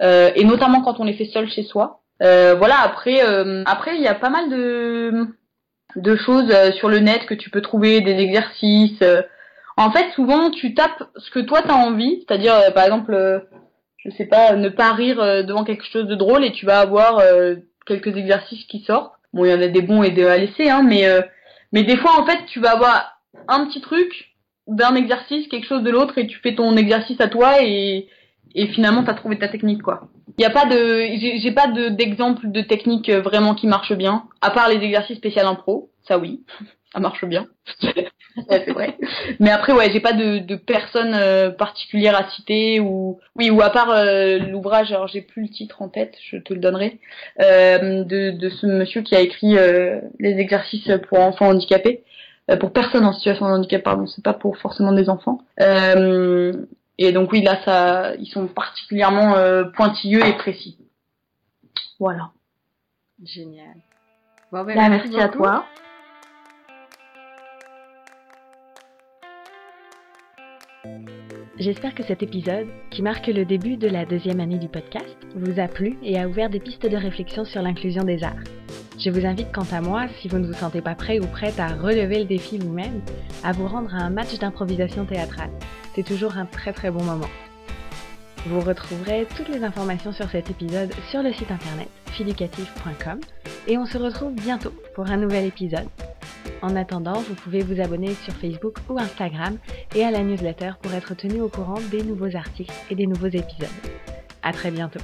euh, et notamment quand on les fait seul chez soi. Euh, voilà. Après, après, il y a pas mal de de choses sur le net que tu peux trouver, des exercices. En fait, souvent, tu tapes ce que toi t'as envie, c'est-à-dire, euh, par exemple, euh, je sais pas, ne pas rire euh, devant quelque chose de drôle et tu vas avoir quelques exercices qui sortent. Bon, il y en a des bons et des à laisser, hein, mais mais des fois, en fait, tu vas avoir un petit truc d'un exercice, quelque chose de l'autre, et tu fais ton exercice à toi et finalement, t'as trouvé ta technique, quoi. Il y a pas de, j'ai pas d'exemple de, de technique vraiment qui marche bien, à part les exercices spécial en pro, ça oui, ça marche bien. c'est vrai. Mais après, ouais, j'ai pas de, de personne euh, particulière à citer ou oui, ou à part euh, l'ouvrage, alors j'ai plus le titre en tête, je te le donnerai, euh, de, de ce monsieur qui a écrit euh, les exercices pour enfants handicapés, pour personnes en situation de handicap, pardon, c'est pas pour forcément des enfants. et donc oui, là, ça, ils sont particulièrement pointilleux et précis. Voilà. Génial. Bon, ben, merci, merci à toi. J'espère que cet épisode, qui marque le début de la deuxième année du podcast, vous a plu et a ouvert des pistes de réflexion sur l'inclusion des arts. Je vous invite quant à moi, si vous ne vous sentez pas prêt ou prête à relever le défi vous-même, à vous rendre à un match d'improvisation théâtrale. C'est toujours un très très bon moment. Vous retrouverez toutes les informations sur cet épisode sur le site internet fiducatif.com et on se retrouve bientôt pour un nouvel épisode. En attendant, vous pouvez vous abonner sur Facebook ou Instagram et à la newsletter pour être tenu au courant des nouveaux articles et des nouveaux épisodes. À très bientôt.